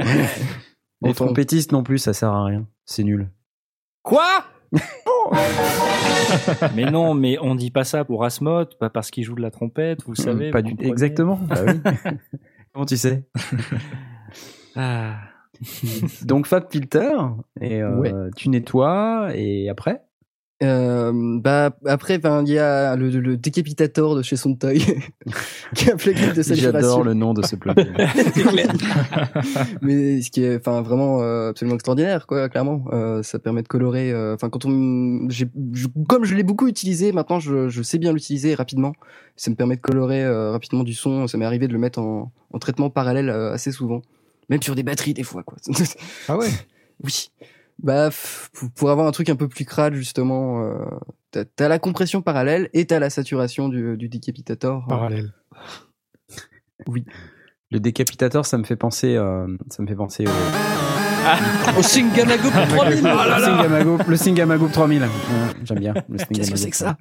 Les trompettistes non plus, ça sert à rien. C'est nul. Quoi? Mais non, mais on dit pas ça pour Asmoth, pas parce qu'il joue de la trompette, vous le savez. Pas vous du exactement. Bah oui. Comment tu sais? Ah. Donc Fab Filter et euh, Ouais. tu nettoies et après? Euh, bah après, ben il y a le, le décapitator de chez Sontoy qui a plugin de saturation. J'adore le nom de ce plugin. Mais ce qui est, enfin, vraiment euh, absolument extraordinaire, quoi. Clairement, Euh, ça permet de colorer. Enfin, quand on, je- comme je l'ai beaucoup utilisé, maintenant je, je sais bien l'utiliser rapidement. Ça me permet de colorer rapidement du son. Ça m'est arrivé de le mettre en, en traitement parallèle assez souvent, même sur des batteries des fois, quoi. Ah ouais. oui. Bah, pour- avoir un truc un peu plus crade, justement, euh, t'as, t'as la compression parallèle et t'as la saturation du, du décapitator. Parallèle. Oui. Le décapitateur, ça me fait penser, euh, ça me fait penser au, Au Singamago 3000 le Singamago, le Singamago 3000. Ouais, J'aime bien. le Qu'est-ce que c'est que ça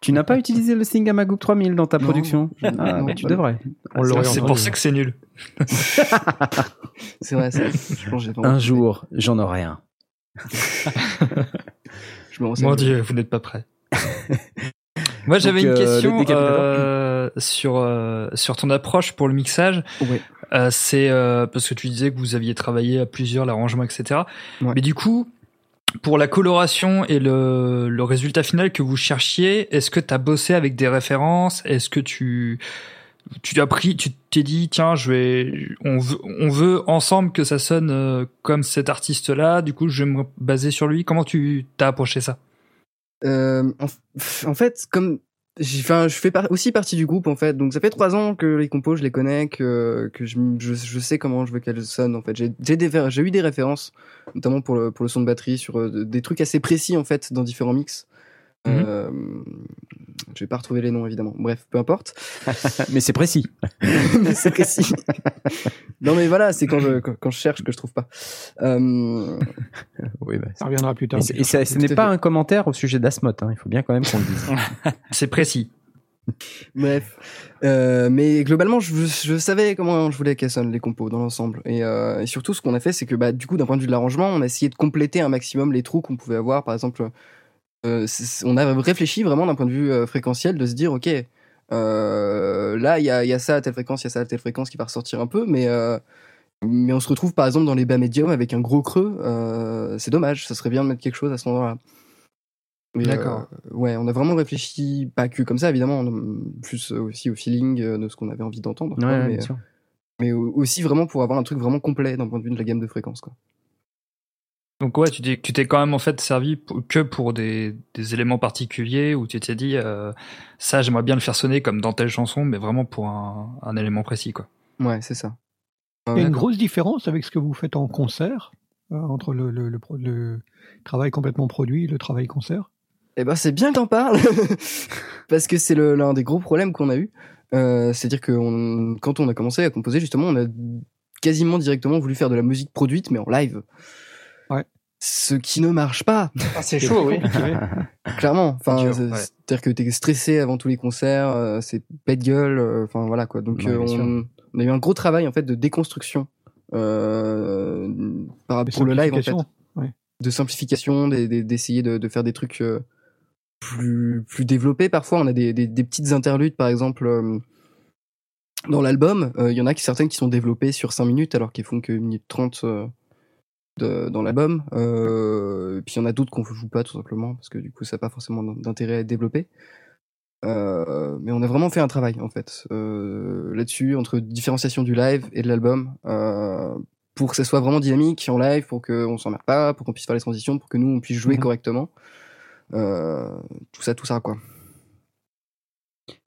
Tu n'as pas utilisé le Singamago 3000 dans ta Non, production Ah, non, mais tu devrais. On l'aurait C'est pour ça que c'est nul. C'est vrai, ça. Un jour, j'en aurai un. Je me. Mon Dieu, vous n'êtes pas prêt. Moi, j'avais une euh, question décapitateur. euh, sur euh, sur ton approche pour le mixage. Ouais. Euh, c'est euh, parce que tu disais que vous aviez travaillé à plusieurs, l'arrangement, etc. Ouais. Mais du coup, pour la coloration et le, le résultat final que vous cherchiez, est-ce que tu as bossé avec des références? Est-ce que tu tu as pris, tu t'es dit tiens, je vais, on veut, on veut ensemble que ça sonne euh, comme cet artiste-là. Du coup, je vais me baser sur lui. Comment tu t'as approché ça? Euh, en, fait, comme enfin, je fais aussi partie du groupe en fait, donc ça fait trois ans que les compos je les connais, que je, sais comment je veux qu'elles sonnent en fait. J'ai eu des références, notamment pour le pour le son de batterie sur euh, des trucs assez précis en fait dans différents mix. Mhm. Euh, je vais pas retrouver les noms évidemment. Bref, peu importe. Mais c'est précis. mais c'est précis. non mais voilà, c'est quand je quand, quand je cherche que je trouve pas. Euh, Oui, bah, Ça reviendra plus tard. et ça- ce n'est pas fait. un commentaire au sujet d'Asmoth. hein. Il faut bien quand même qu'on le dise. C'est précis. Bref, Euh, mais globalement, je, je savais comment je voulais qu'elles sonnent les compos dans l'ensemble. Et, euh, et surtout, ce qu'on a fait, c'est que bah, du coup, d'un point de vue de l'arrangement, on a essayé de compléter un maximum les trous qu'on pouvait avoir. Par exemple, euh, on a réfléchi vraiment d'un point de vue euh, fréquentiel de se dire, ok, euh, là, il y a, il y a ça à telle fréquence, il y a ça à telle fréquence qui va ressortir un peu, mais euh, mais on se retrouve par exemple dans les bas médiums avec un gros creux. euh, c'est dommage, ça serait bien de mettre quelque chose à endroit-là. Mais, D'accord. euh, ouais, on a vraiment réfléchi, pas que comme ça évidemment, plus aussi au feeling euh, de ce qu'on avait envie d'entendre. Ouais, mais, mais au- aussi vraiment pour avoir un truc vraiment complet d'un point de vue de la gamme de fréquences. Quoi. Donc ouais, tu t'es, tu t'es quand même en fait servi que pour des, des éléments particuliers où tu t'es dit euh, ça j'aimerais bien le faire sonner comme dans telle chanson, mais vraiment pour un, un élément précis quoi. Ouais, c'est ça. Il y a une grosse différence avec ce que vous faites en concert, euh, entre le, le, le, pro- le travail complètement produit et le travail concert? Eh ben c'est bien que t'en parles parce que c'est l'un des gros problèmes qu'on a eu. Euh, C'est-à-dire que on- quand on a commencé à composer, justement, on a quasiment directement voulu faire de la musique produite, mais en live. Ce qui ne marche pas. Ah, c'est chaud, oui. Clairement. Enfin, c'est-à-dire que t'es stressé avant tous les concerts, euh, c'est pète gueule. euh, Enfin voilà quoi. Donc Ouais, euh, on, on a eu un gros travail en fait de déconstruction euh, par rapport pour le live en fait. Ouais. de simplification, des- des- d'essayer de, de faire des trucs euh, plus, plus développés. Parfois, on a des, des, des petites interludes, par exemple, euh, dans l'album. euh, Il y en a qui, certaines qui sont développées sur 5 minutes, alors qu'ils font que 1 minute 30 euh, de, dans l'album. Euh, puis il y en a d'autres qu'on ne joue pas, tout simplement, parce que du coup, ça n'a pas forcément d'intérêt à être développé. Euh, mais on a vraiment fait un travail en fait euh, là-dessus entre différenciation du live et de l'album euh, pour que ça soit vraiment dynamique en live, pour qu'on s'emmerde pas, pour qu'on puisse faire les transitions, pour que nous on puisse jouer Mhm. correctement. Euh, tout ça, tout ça quoi.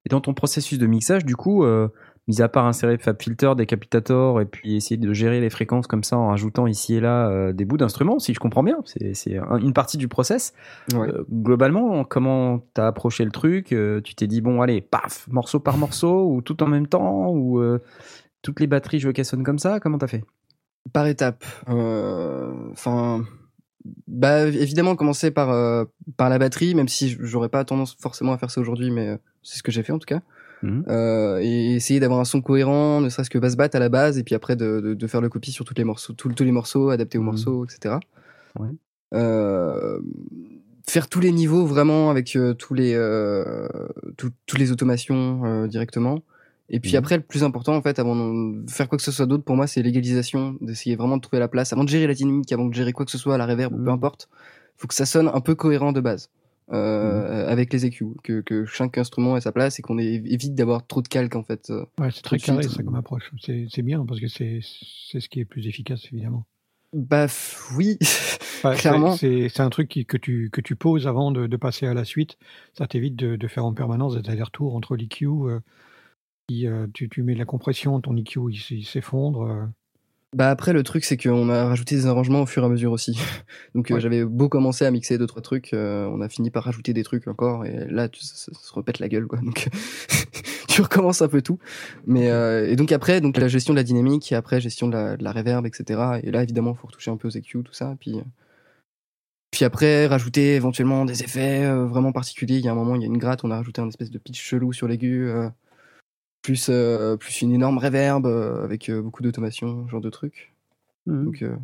Et dans ton processus de mixage, du coup, euh, mis à part insérer FabFilter, Decapitator et puis essayer de gérer les fréquences comme ça en rajoutant ici et là euh, des bouts d'instruments, si je comprends bien, c'est c'est un- une partie du process. Ouais. Euh, globalement, comment t'as approché le truc Euh, Tu t'es dit, bon, allez, paf, morceau par morceau, ou tout en même temps, ou toutes les batteries, je veux qu'elles sonnent comme ça Comment t'as fait? Par étapes. Enfin, bah évidemment commencer par euh, par la batterie, même si j'aurais pas tendance forcément à faire ça aujourd'hui, mais euh, c'est ce que j'ai fait en tout cas. Mhm. Euh, et essayer d'avoir un son cohérent, ne serait-ce que basse batte à la base, et puis après de, de, de faire le copie sur tous les morceaux, tous, tous les morceaux, adaptés aux morceaux, etc. Ouais. Euh, faire tous les niveaux vraiment avec euh, tous les tout- toutes les automations directement. Et puis Mhm. après, le plus important en fait, avant de faire quoi que ce soit d'autre, pour moi, c'est l'égalisation, d'essayer vraiment de trouver la place, avant de gérer la dynamique, avant de gérer quoi que ce soit, la reverb peu importe. Faut que ça sonne un peu cohérent de base. Euh, avec les EQ, que, que chaque instrument ait sa place et qu'on évite d'avoir trop de calque en fait. euh, Ouais, c'est très carré ça comme approche. C'est bien parce que c'est ce qui est plus efficace évidemment. Bah oui, Ouais, clairement. C'est un truc qui- que, tu, que tu poses avant de, de passer à la suite. Ça t'évite de, de faire en permanence des allers-retours entre l'EQ. euh, qui, euh, tu, tu mets de la compression, ton EQ il s'effondre. Bah après le truc c'est qu'on a rajouté des arrangements au fur et à mesure aussi. Donc euh, j'avais beau commencer à mixer deux trois trucs, euh, on a fini par rajouter des trucs encore et là tu, ça, ça se repète la gueule quoi. Donc tu recommences un peu tout. Mais euh, et donc après donc la gestion de la dynamique et après gestion de la, de la reverb etc. Et là évidemment faut retoucher un peu aux EQ tout ça. Puis puis après rajouter éventuellement des effets euh, vraiment particuliers. Il y a un moment il y a une gratte, on a rajouté un espèce de pitch chelou sur l'aigu. euh, plus, euh, plus une énorme reverb euh, avec euh, beaucoup d'automation, ce genre de truc. Donc, euh,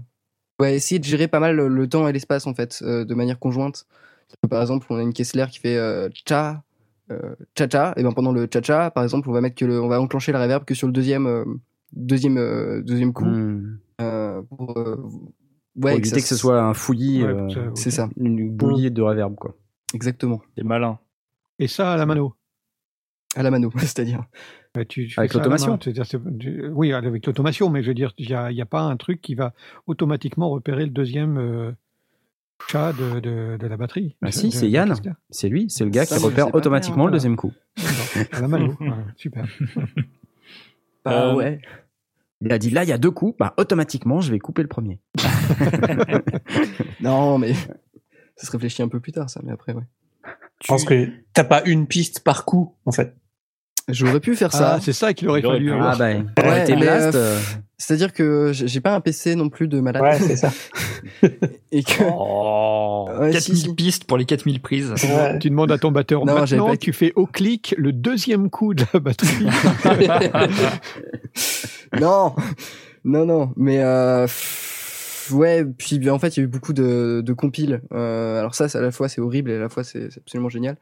ouais, essayer de gérer pas mal le, le temps et l'espace en fait, euh, de manière conjointe. Par exemple, on a une Kessler qui fait euh, cha, euh, cha cha, et ben pendant le cha cha, par exemple, on va mettre que le, on va enclencher la reverb que sur le deuxième, euh, deuxième, euh, deuxième coup. Euh, pour, euh, Pour éviter que, ce soit un fouillis, Ouais, euh, C'est ça. une bouillie de reverb, quoi. Exactement. C'est malin. Et ça à la mano. À la mano, c'est-à-dire. Bah, tu- tu fais Avec la l'automation. Oui, avec l'automation, mais je veux dire, il n'y a, il y a pas un truc qui va automatiquement repérer le deuxième euh, chat de, de, de la batterie. Ah de- si, c'est Yann. C'est lui, c'est le gars Ça, qui repère automatiquement le deuxième coup. À la mano, ouais, super. Bah Euh, ouais. Il a dit là, il y a deux coups, bah automatiquement, je vais couper le premier. Non, mais ça se réfléchit un peu plus tard, ça, mais après, ouais. Je pense que t'as pas une piste par coup, en fait. J'aurais pu faire ça. Ah, c'est ça qu'il aurait Il fallu. Ah bah, Ouais, ouais, euh, C'est-à-dire que j'ai pas un PC non plus de malade. Ouais, c'est ça. Et que. Oh, Ouais, si, 4000 si. pistes pour les 4000 prises. Ouais. Tu demandes à ton batteur, Non, maintenant pas- tu fais au clic le deuxième coup de la batterie. non, non, non. Mais euh, ouais, puis bien, en fait, il y a eu beaucoup de, de compiles. Euh, alors ça, à la fois c'est horrible et à la fois c'est absolument génial.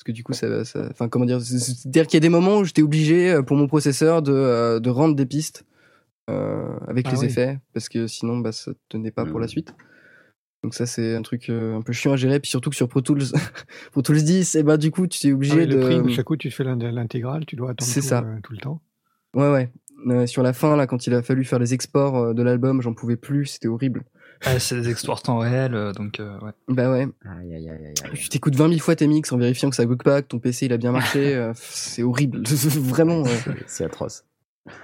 Parce que du coup, ça, ça- enfin comment dire, c'est- c'est-à-dire qu'il y a des moments où j'étais obligé euh, pour mon processeur de, euh, de rendre des pistes euh, avec Ah les oui. effets, parce que sinon, bah, ça tenait pas pour la suite. Donc ça, c'est un truc euh, un peu chiant à gérer. Puis surtout que sur Pro Tools, Pro Tools 10, et bah du coup, tu es Ah obligé oui, de. le prime, chaque coup tu fais l'in- l'intégrale, tu dois attendre tout, ça. euh, tout le temps. Ouais, ouais. Euh, sur la fin, là, quand il a fallu faire les exports de l'album, j'en pouvais plus, c'était horrible. Ouais, c'est des exports temps réel, euh, donc euh, ouais. Bah ouais. Aïe, aïe, aïe, aïe, aïe. Tu t'écoutes 20 000 fois tes mix en vérifiant que ça bug pas, que ton PC il a bien marché. euh, c'est horrible. Vraiment. C'est- atroce.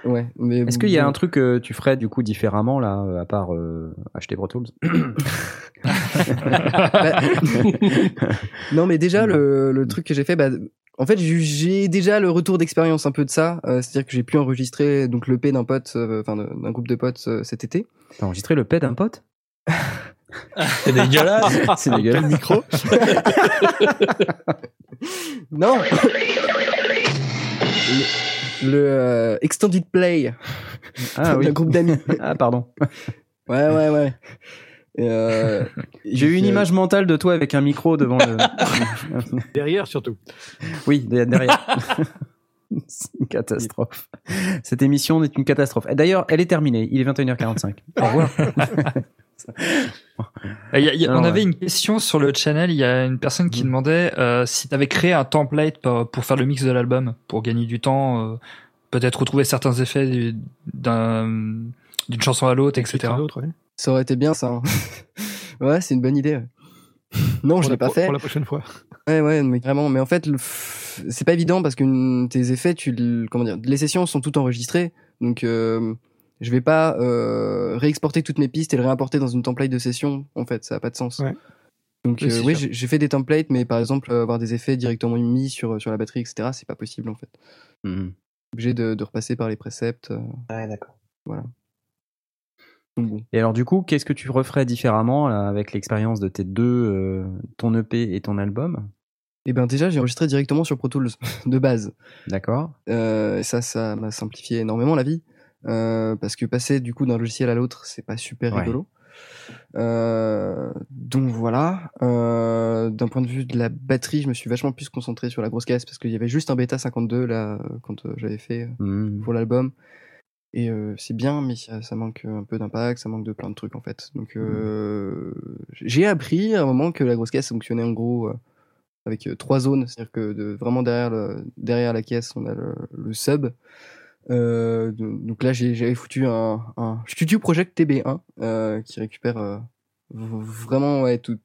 ouais. Mais Est-ce qu'il y a un truc que tu ferais du coup différemment là, euh, à part euh, acheter Pro Tools Bah, Non, mais déjà, le, le truc que j'ai fait, bah, en fait, j'ai- déjà le retour d'expérience un peu de ça. euh, C'est-à-dire que j'ai pu enregistrer donc l'EP d'un pote, enfin d'un groupe de potes euh, cet été. T'as enregistré le pet d'un pote? C'est dégueulasse. C'est dégueulasse. Quel micro Non Le, le, euh, Extended Play Ah oui. d'un groupe d'amis. Ah pardon. Ouais, ouais, ouais. Euh, J'ai eu une fait- image mentale de toi avec un micro devant le. Derrière surtout. oui, de- derrière. C'est une catastrophe. Cette émission est une catastrophe. Et D'ailleurs, elle est terminée. Il est 21h45. Au revoir. Il y a- il y a- on ouais. avait une question sur le channel. Il y a une personne qui demandait euh, si tu avais créé un template pour, pour faire le mix de l'album, pour gagner du temps, euh, peut-être retrouver certains effets du- d'un- d'une chanson à l'autre, etc. Ça aurait été bien ça. hein. ouais, c'est une bonne idée. ouais. Non, je l'ai la- pas pour- fait. Pour la prochaine fois. Ouais, ouais, mais vraiment. Mais en fait, le- c'est pas évident parce que tes effets, tu, comment dire, les sessions sont toutes enregistrées, donc euh, je vais pas euh, réexporter toutes mes pistes et le réimporter dans une template de session. En fait, ça a pas de sens. Donc Oui, euh, oui, j'ai fait des templates, mais par exemple euh, avoir des effets directement mis sur sur la batterie, etc. C'est pas possible en fait. Mhm. Obligé de, de repasser par les préceptes. Ouais, d'accord. Voilà. Donc bon. Et alors, du coup, qu'est-ce que tu referais différemment là, avec l'expérience de tes deux, euh, ton EP et ton album? Et ben déjà, j'ai enregistré directement sur Pro Tools de base. D'accord. Euh, ça, ça m'a simplifié énormément la vie. Euh, parce que passer du coup d'un logiciel à l'autre, c'est pas super Ouais. rigolo. Euh, donc voilà. Euh, D'un point de vue de la batterie, je me suis vachement plus concentré sur la grosse caisse parce qu'il y avait juste un bêta 52 là quand j'avais fait Mhm. pour l'album. Et euh, c'est bien, mais ça, ça manque un peu d'impact, ça manque de plein de trucs en fait. Donc euh, j'ai appris à un moment que la grosse caisse fonctionnait en gros avec euh, trois zones, c'est-à-dire que de, vraiment derrière, le, derrière la caisse, on a le, le sub. Euh, donc là, j'avais foutu un, un Studio Project TB1 euh, qui récupère euh, vraiment ouais, tout,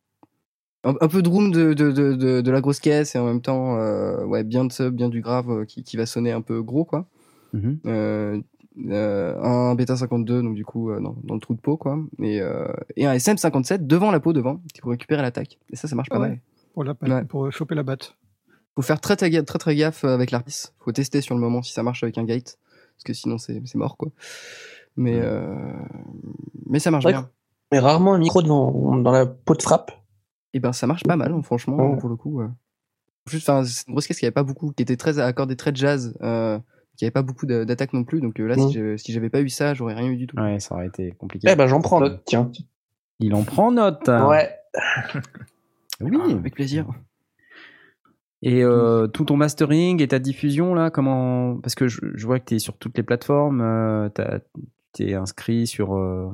un, un peu de room de, de, de, de, de la grosse caisse et en même temps euh, ouais, bien de sub, bien du grave qui, qui va sonner un peu gros quoi. Euh, un bêta 52 donc du coup euh, dans, dans le trou de peau quoi et, euh, et un SM57 devant la peau devant qui pour récupérer l'attaque et ça ça marche pas ouais. mal Pour, la, Ouais. pour choper la batte. faut faire très très, ga- très, très gaffe avec l'artiste. Faut tester sur le moment si ça marche avec un gate, parce que sinon c'est c'est mort quoi. Mais euh, mais ça marche Ouais. bien. Mais rarement un micro devant, dans la peau de frappe. Et ben ça marche pas mal hein, franchement pour le coup. euh. Juste, enfin c'est une grosse caisse qui avait pas beaucoup, qui était très accordée très jazz, euh, qui avait pas beaucoup d'attaques non plus. Donc euh, là Mm. si j'avais pas eu ça, j'aurais rien eu du tout. Ouais, ça aurait été compliqué. Eh ben, j'en prends note, tiens. Il en prend note. Ouais. Oui. Avec plaisir. Et euh, tout ton mastering et ta diffusion là, comment Parce que je, je vois que tu es sur toutes les plateformes. Euh, tu es inscrit sur euh,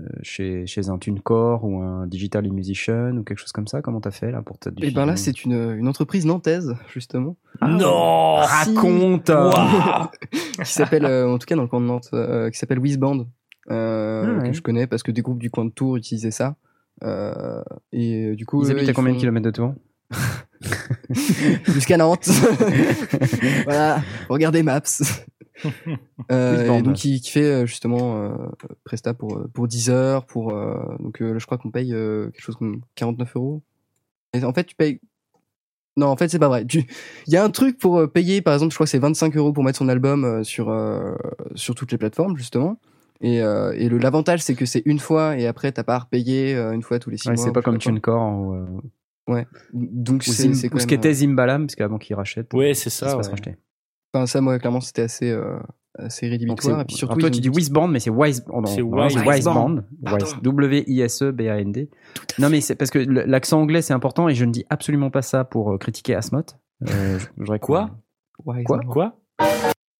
euh, chez, chez un TuneCore ou un Digital Musician ou quelque chose comme ça. Comment t'as fait là pour ta Et diffusion ben là c'est une, une entreprise nantaise justement. non, Si. raconte. qui s'appelle, euh, en tout cas dans le coin de Nantes, euh, qui s'appelle Wizband, euh, Ah ouais. que je connais parce que des groupes du coin de Tours utilisaient ça. Euh, et euh, du coup, Ils eux, habitent à combien de font- kilomètres de Tours Jusqu'à Nantes. voilà, regardez Maps. Euh, et donc qui, qui fait justement euh, Presta pour pour 10 heures, pour euh, donc euh, je crois qu'on paye euh, quelque chose comme 49 euros. Et en fait, tu payes. Non, en fait, c'est pas vrai. Tu- Il y a un truc pour payer, par exemple, je crois que c'est 25 euros pour mettre son album euh, sur euh, sur toutes les plateformes justement. Et, euh, et le l'avantage, c'est que c'est une fois et après t'as pas à repayer euh, une fois tous les six Ouais, mois. c'est pas ou comme. TuneCore ou, euh, Ouais. Donc ou, c'est c'est ou ce qu'était Zimbalam, parce qu'avant qu'il rachète. Ouais, c'est il ça, se ouais. racheter. Enfin, ça, moi, clairement, c'était assez, euh, assez rédhibitoire. Et puis surtout, alors toi, tu dis Wisband, mais c'est Wise, oh non, C'est Wiseband. Wiseband. W-I-S-E-B-A-N-D. Non, mais c'est parce que l'accent anglais, c'est important et je ne dis absolument pas ça pour critiquer Asmoth. Euh, je- je voudrais Quoi Quoi ça- Quoi?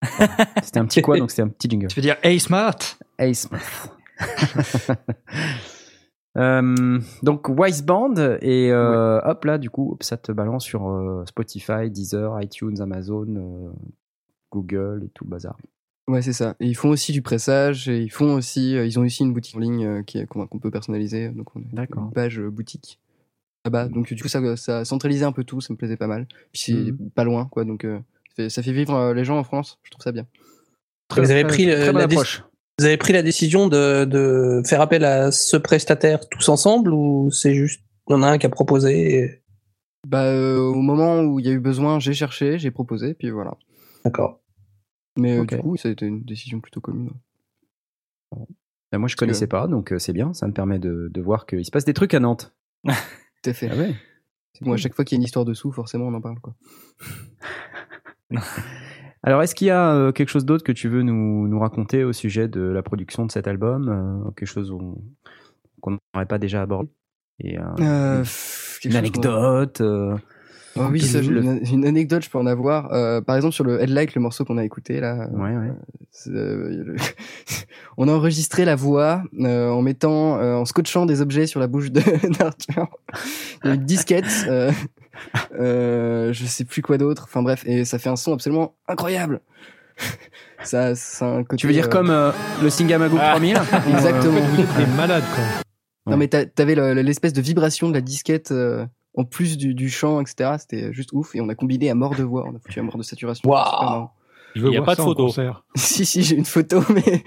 C'était un petit quoi, donc c'était un petit jingle. Tu veux dire Hey Smart Hey Smith. Euh, donc Wiseband et euh, hop là du coup hop, ça te balance sur euh, Spotify, Deezer, iTunes, Amazon, euh, Google et tout le bazar. Ouais, c'est ça. Et ils font aussi du pressage et ils font aussi, euh, ils ont aussi une boutique en ligne euh, qui est- qu'on peut personnaliser. Donc, on a D'accord. une page euh, boutique là-bas. Donc, du coup, ça, ça centralisait un peu tout. Ça me plaisait pas mal. Puis c'est Mhm. pas loin, quoi. Donc, euh, ça fait- ça fait vivre euh, les gens en France. Je trouve ça bien. vous avez pris, le- très bonne la. Vous avez pris la décision de, de faire appel à ce prestataire tous ensemble ou c'est juste il y en a un qui a proposé et- Bah, euh, au moment où il y a eu besoin, j'ai cherché, j'ai proposé, puis voilà. D'accord. Mais euh, Ok. du coup, ça a été une décision plutôt commune. Ben, moi je que- connaissais pas donc euh, c'est bien, ça me permet de, de voir qu'il se passe des trucs à Nantes. Tout à fait. Ah ouais. Bon, à chaque fois qu'il y a une histoire dessous, forcément, on en parle, quoi. Alors, est-ce qu'il y a euh, quelque chose d'autre que tu veux nous, nous raconter au sujet de la production de cet album euh, Quelque chose qu'on n'aurait pas déjà abordé Et, euh, Euh, une- anecdote euh, Oh oui, ça, une, anecdote, je peux en avoir. Euh, par exemple, sur le Headlight, le morceau qu'on a écouté là, Ouais, ouais. euh, le- on a enregistré la voix euh, en mettant, euh, en scotchant des objets sur la bouche de d'Arthur. Une disquette, euh, je sais plus quoi d'autre. Enfin bref, et ça fait un son absolument incroyable. ça, c'est un côté. Tu veux dire euh, comme euh, le Singamago 3000 Exactement. Vous êtes des malades, quoi. Non, mais t'a- t'avais le- le- l'espèce de vibration de la disquette euh, en plus du, du chant, etc. C'était juste ouf. Et on a combiné à mort de voix. On a foutu à mort de saturation. Waouh. Il y a voir pas de photo. si, si, j'ai une photo, mais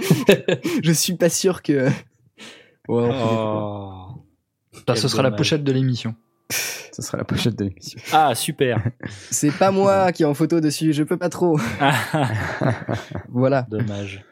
je suis pas sûr que. Ouais. Oh. Ça, ce sera la pochette de l'émission. Ce sera la pochette de l'émission. Ah, super. C'est pas moi qui est en photo dessus. Je peux pas trop. Voilà. Dommage.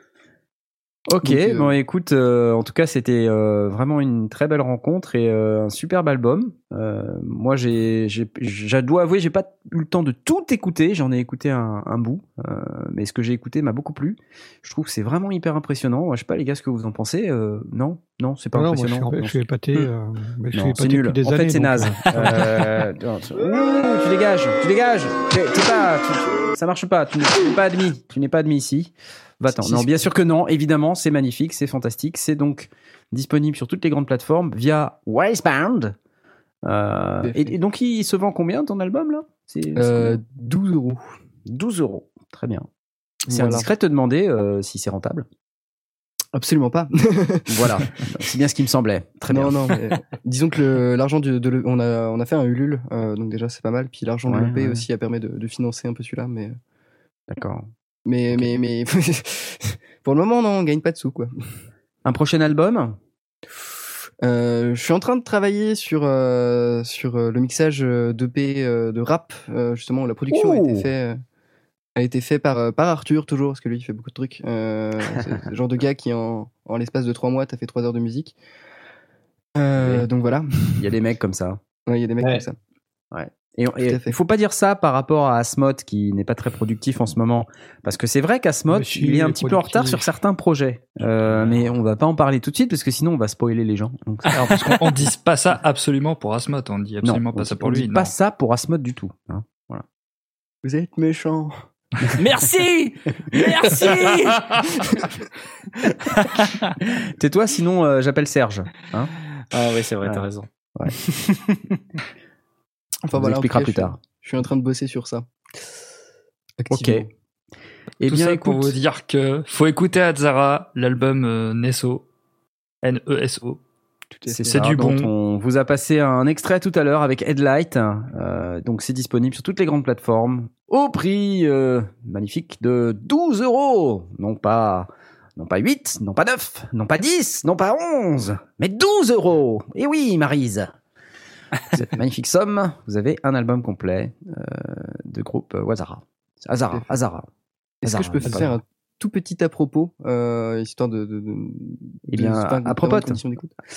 Ok, Donc, euh, bon écoute, euh, en tout cas c'était euh, vraiment une très belle rencontre et euh, un superbe album. Euh, moi j'ai, je dois avouer, j'ai pas eu le temps de tout écouter, j'en ai écouté un, un bout, euh, mais ce que j'ai écouté m'a beaucoup plu. Je trouve que c'est vraiment hyper impressionnant. Moi, je sais pas les gars ce que vous en pensez. Euh, non, non, c'est pas Non, moi, impressionnant. suis, je suis épaté. Hmm. c'est épaté nul. des en années. fait, c'est naze. non, tu- dégages, tu dégages. T'es pas, tu- ça marche pas. Tu n'es pas admis. Tu n'es pas admis ici. Va-t'en. Non, bien sûr que non. Évidemment, c'est magnifique, c'est fantastique. C'est donc disponible sur toutes les grandes plateformes via Wisebound. Euh, et, et donc, il se vend combien ton album là? C'est c'est Euh, combien? 12 euros. 12 euros. Très bien. C'est Voilà. indiscret de te demander euh, si c'est rentable. Absolument pas. Voilà. c'est bien ce qui me semblait. Très non, bien. non, mais disons que l'argent de, de le- on a on a fait un Ulule, euh, donc déjà c'est pas mal. Puis l'argent Ouais, de l'EP ouais. aussi a permis de, de financer un peu celui-là, mais D'accord. mais mais mais pour le moment non, on gagne pas de sous quoi. Un prochain album? Euh, je suis en train de travailler sur euh, sur euh, le mixage euh, d'EP euh, de rap euh, justement. où La production a été fait a été fait par euh, par Arthur toujours parce que lui il fait beaucoup de trucs. Euh, c'est le genre de gars qui en en l'espace de trois mois t'as fait trois heures de musique. Euh. Donc voilà. Il y a des mecs comme ça. Ouais, Il y a des mecs Ouais. comme ça. Et à fait. il faut pas dire ça par rapport à Asmod qui n'est pas très productif en ce moment, parce que c'est vrai qu'Asmod si, il est un petit peu en retard sur certains projets, Euh, mais on va pas en parler tout de suite parce que sinon on va spoiler les gens. Donc, Alors, parce qu'on on dit pas ça absolument pour Asmod, on dit absolument non, pas on- ça pour on lui. dit non. pas ça pour Asmod du tout. hein. Voilà. Vous êtes méchant. Merci Merci Tais-toi, sinon euh, j'appelle Serge. Hein Ah oui, c'est vrai, Ah. t'as raison. Enfin on voilà. expliquera cas, plus je suis- tard. Je suis en train de bosser sur ça. Ok. Activement. Eh Tout bien, ça pour vous dire que faut écouter Azara, l'album euh, Neso, N-E-S-O. C'est du bon. On vous a passé un extrait tout à l'heure avec Headlight. Euh, donc c'est disponible sur toutes les grandes plateformes au prix euh, magnifique de 12 euros. Non pas, non pas 8, non pas 9, non pas 10, non pas 11, mais 12 euros. Et oui, Marise. Cette magnifique somme, vous avez un album complet euh, de groupe Wazara. Azara, Azara. Est-ce que je peux faire un tout petit à propos, euh, histoire de, de, de, Eh bien, à propos.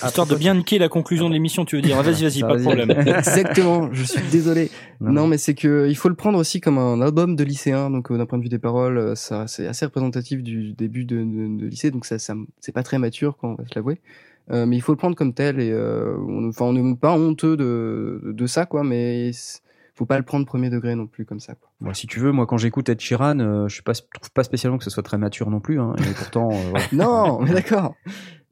Histoire de bien niquer la conclusion de l'émission, tu veux dire. Vas-y, vas-y, pas de problème. Exactement, je suis désolé. Non. Non, mais c'est que il faut le prendre aussi comme un album de lycéen, donc euh, d'un point de vue des paroles, euh, ça c'est assez représentatif du début de, de, de lycée, donc ça, ça c'est pas très mature quand on va se l'avouer. Euh, mais il faut le prendre comme tel et euh, on, enfin on n'est pas honteux de, de ça quoi, mais faut pas le prendre premier degré non plus comme ça quoi. Bon, si tu veux, moi quand j'écoute Ed Sheeran, euh, je suis pas, trouve pas spécialement que ce soit très mature non plus. Hein, et pourtant, euh. Non, mais d'accord.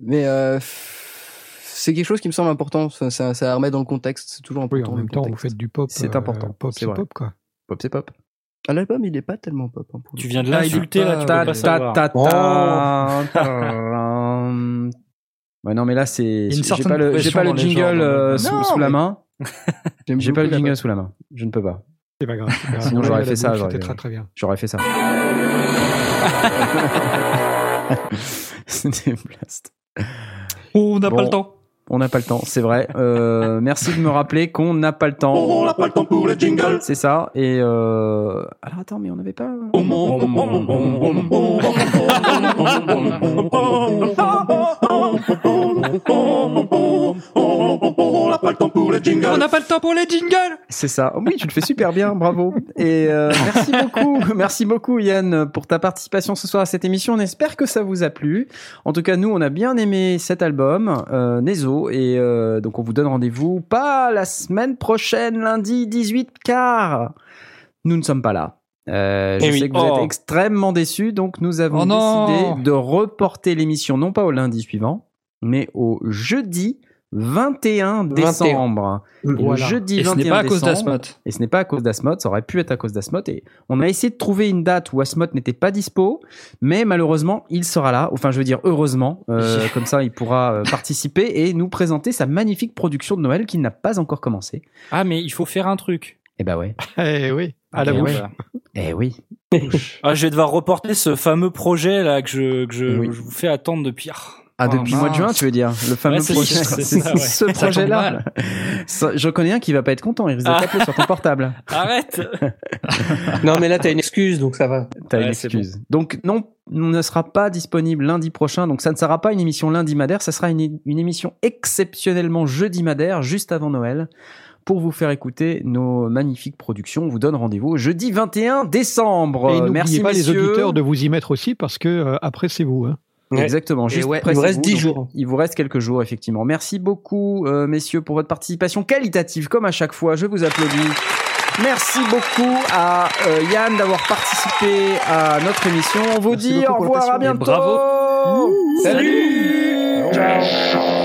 Mais euh, c'est quelque chose qui me semble important. Ça, ça, ça remet dans le contexte. C'est toujours Oui, important. en le même temps, vous faites du pop. C'est euh, important, Pop, c'est pop, quoi. pop c'est pop. Ah, l'album, il est pas tellement pop. hein, Tu viens de Ah, il est l'insulter, là, tu pas- peux pas savoir. ta, ta, ta. Ouais, non, mais là, c'est. J'ai pas le, pas le jingle euh, donc. sous, la main. J'ai pas le jingle sous la main. Je ne peux pas. C'est pas grave. c'est pas grave. Sinon, j'aurais fait ça, j'aurais- C'était très très bien. J'aurais fait ça. C'était blast. On n'a Bon. pas le temps. On n'a pas le temps, c'est vrai. Euh, merci de me rappeler qu'on n'a pas le temps. On n'a pas le temps pour le jingle. C'est ça. Et euh... alors attends, mais on n'avait pas. le temps pour les jingles. On n'a pas le temps pour les jingles. C'est ça. Oui, tu le fais super bien, bravo. Et euh, merci beaucoup, merci beaucoup Yann pour ta participation ce soir à cette émission. On espère que ça vous a plu. En tout cas, nous, on a bien aimé cet album, euh, Nezo, et euh, donc on vous donne rendez-vous pas la semaine prochaine, lundi 18 car nous ne sommes pas là. Euh, je Eh oui. sais que vous Oh. êtes extrêmement déçus, donc nous avons Oh décidé de reporter l'émission non pas au lundi suivant, mais au jeudi 21 décembre. Et le Voilà. jeudi Et ce 21 n'est pas à cause d'Asmod. Et ce n'est pas à cause d'Asmod, ça aurait pu être à cause d'Asmod. Et on a essayé de trouver une date où Asmod n'était pas dispo, mais malheureusement, il sera là. Enfin, je veux dire, heureusement. Euh, comme ça, il pourra euh, participer et nous présenter sa magnifique production de Noël qui n'a pas encore commencé. Ah, mais il faut faire un truc. Eh ben ouais. Eh oui, à la Ok, bouche. Eh oui. Ah, je vais devoir reporter ce fameux projet là que je, que je, Oui. je vous fais attendre depuis. Ah. Ah, depuis le mois de juin, tu veux dire Le fameux Ouais, projet. c'est ouais. ce projet-là. Je connais un qui va pas être content. Il risque de Ah. taper sur ton portable. Arrête Non, mais là, t'as une excuse, donc ça va. T'as une Ouais, excuse. Donc non, on ne sera pas disponible lundi prochain. Donc ça ne sera pas une émission lundi madère, ça sera une, une émission exceptionnellement jeudi madère, juste avant Noël, pour vous faire écouter nos magnifiques productions. On vous donne rendez-vous jeudi 21 décembre. Et n'oubliez Merci pas les auditeurs de vous y mettre aussi parce que euh, après c'est vous. Hein. Exactement. Juste ouais, il vous reste vous, 10 donc jours. Il vous reste quelques jours, effectivement. Merci beaucoup, euh, messieurs, pour votre participation qualitative, comme à chaque fois. Je vous applaudis. Merci beaucoup à euh, Yann d'avoir participé à notre émission. On vous Merci dit au revoir, à bientôt. Et Salut. Ciao.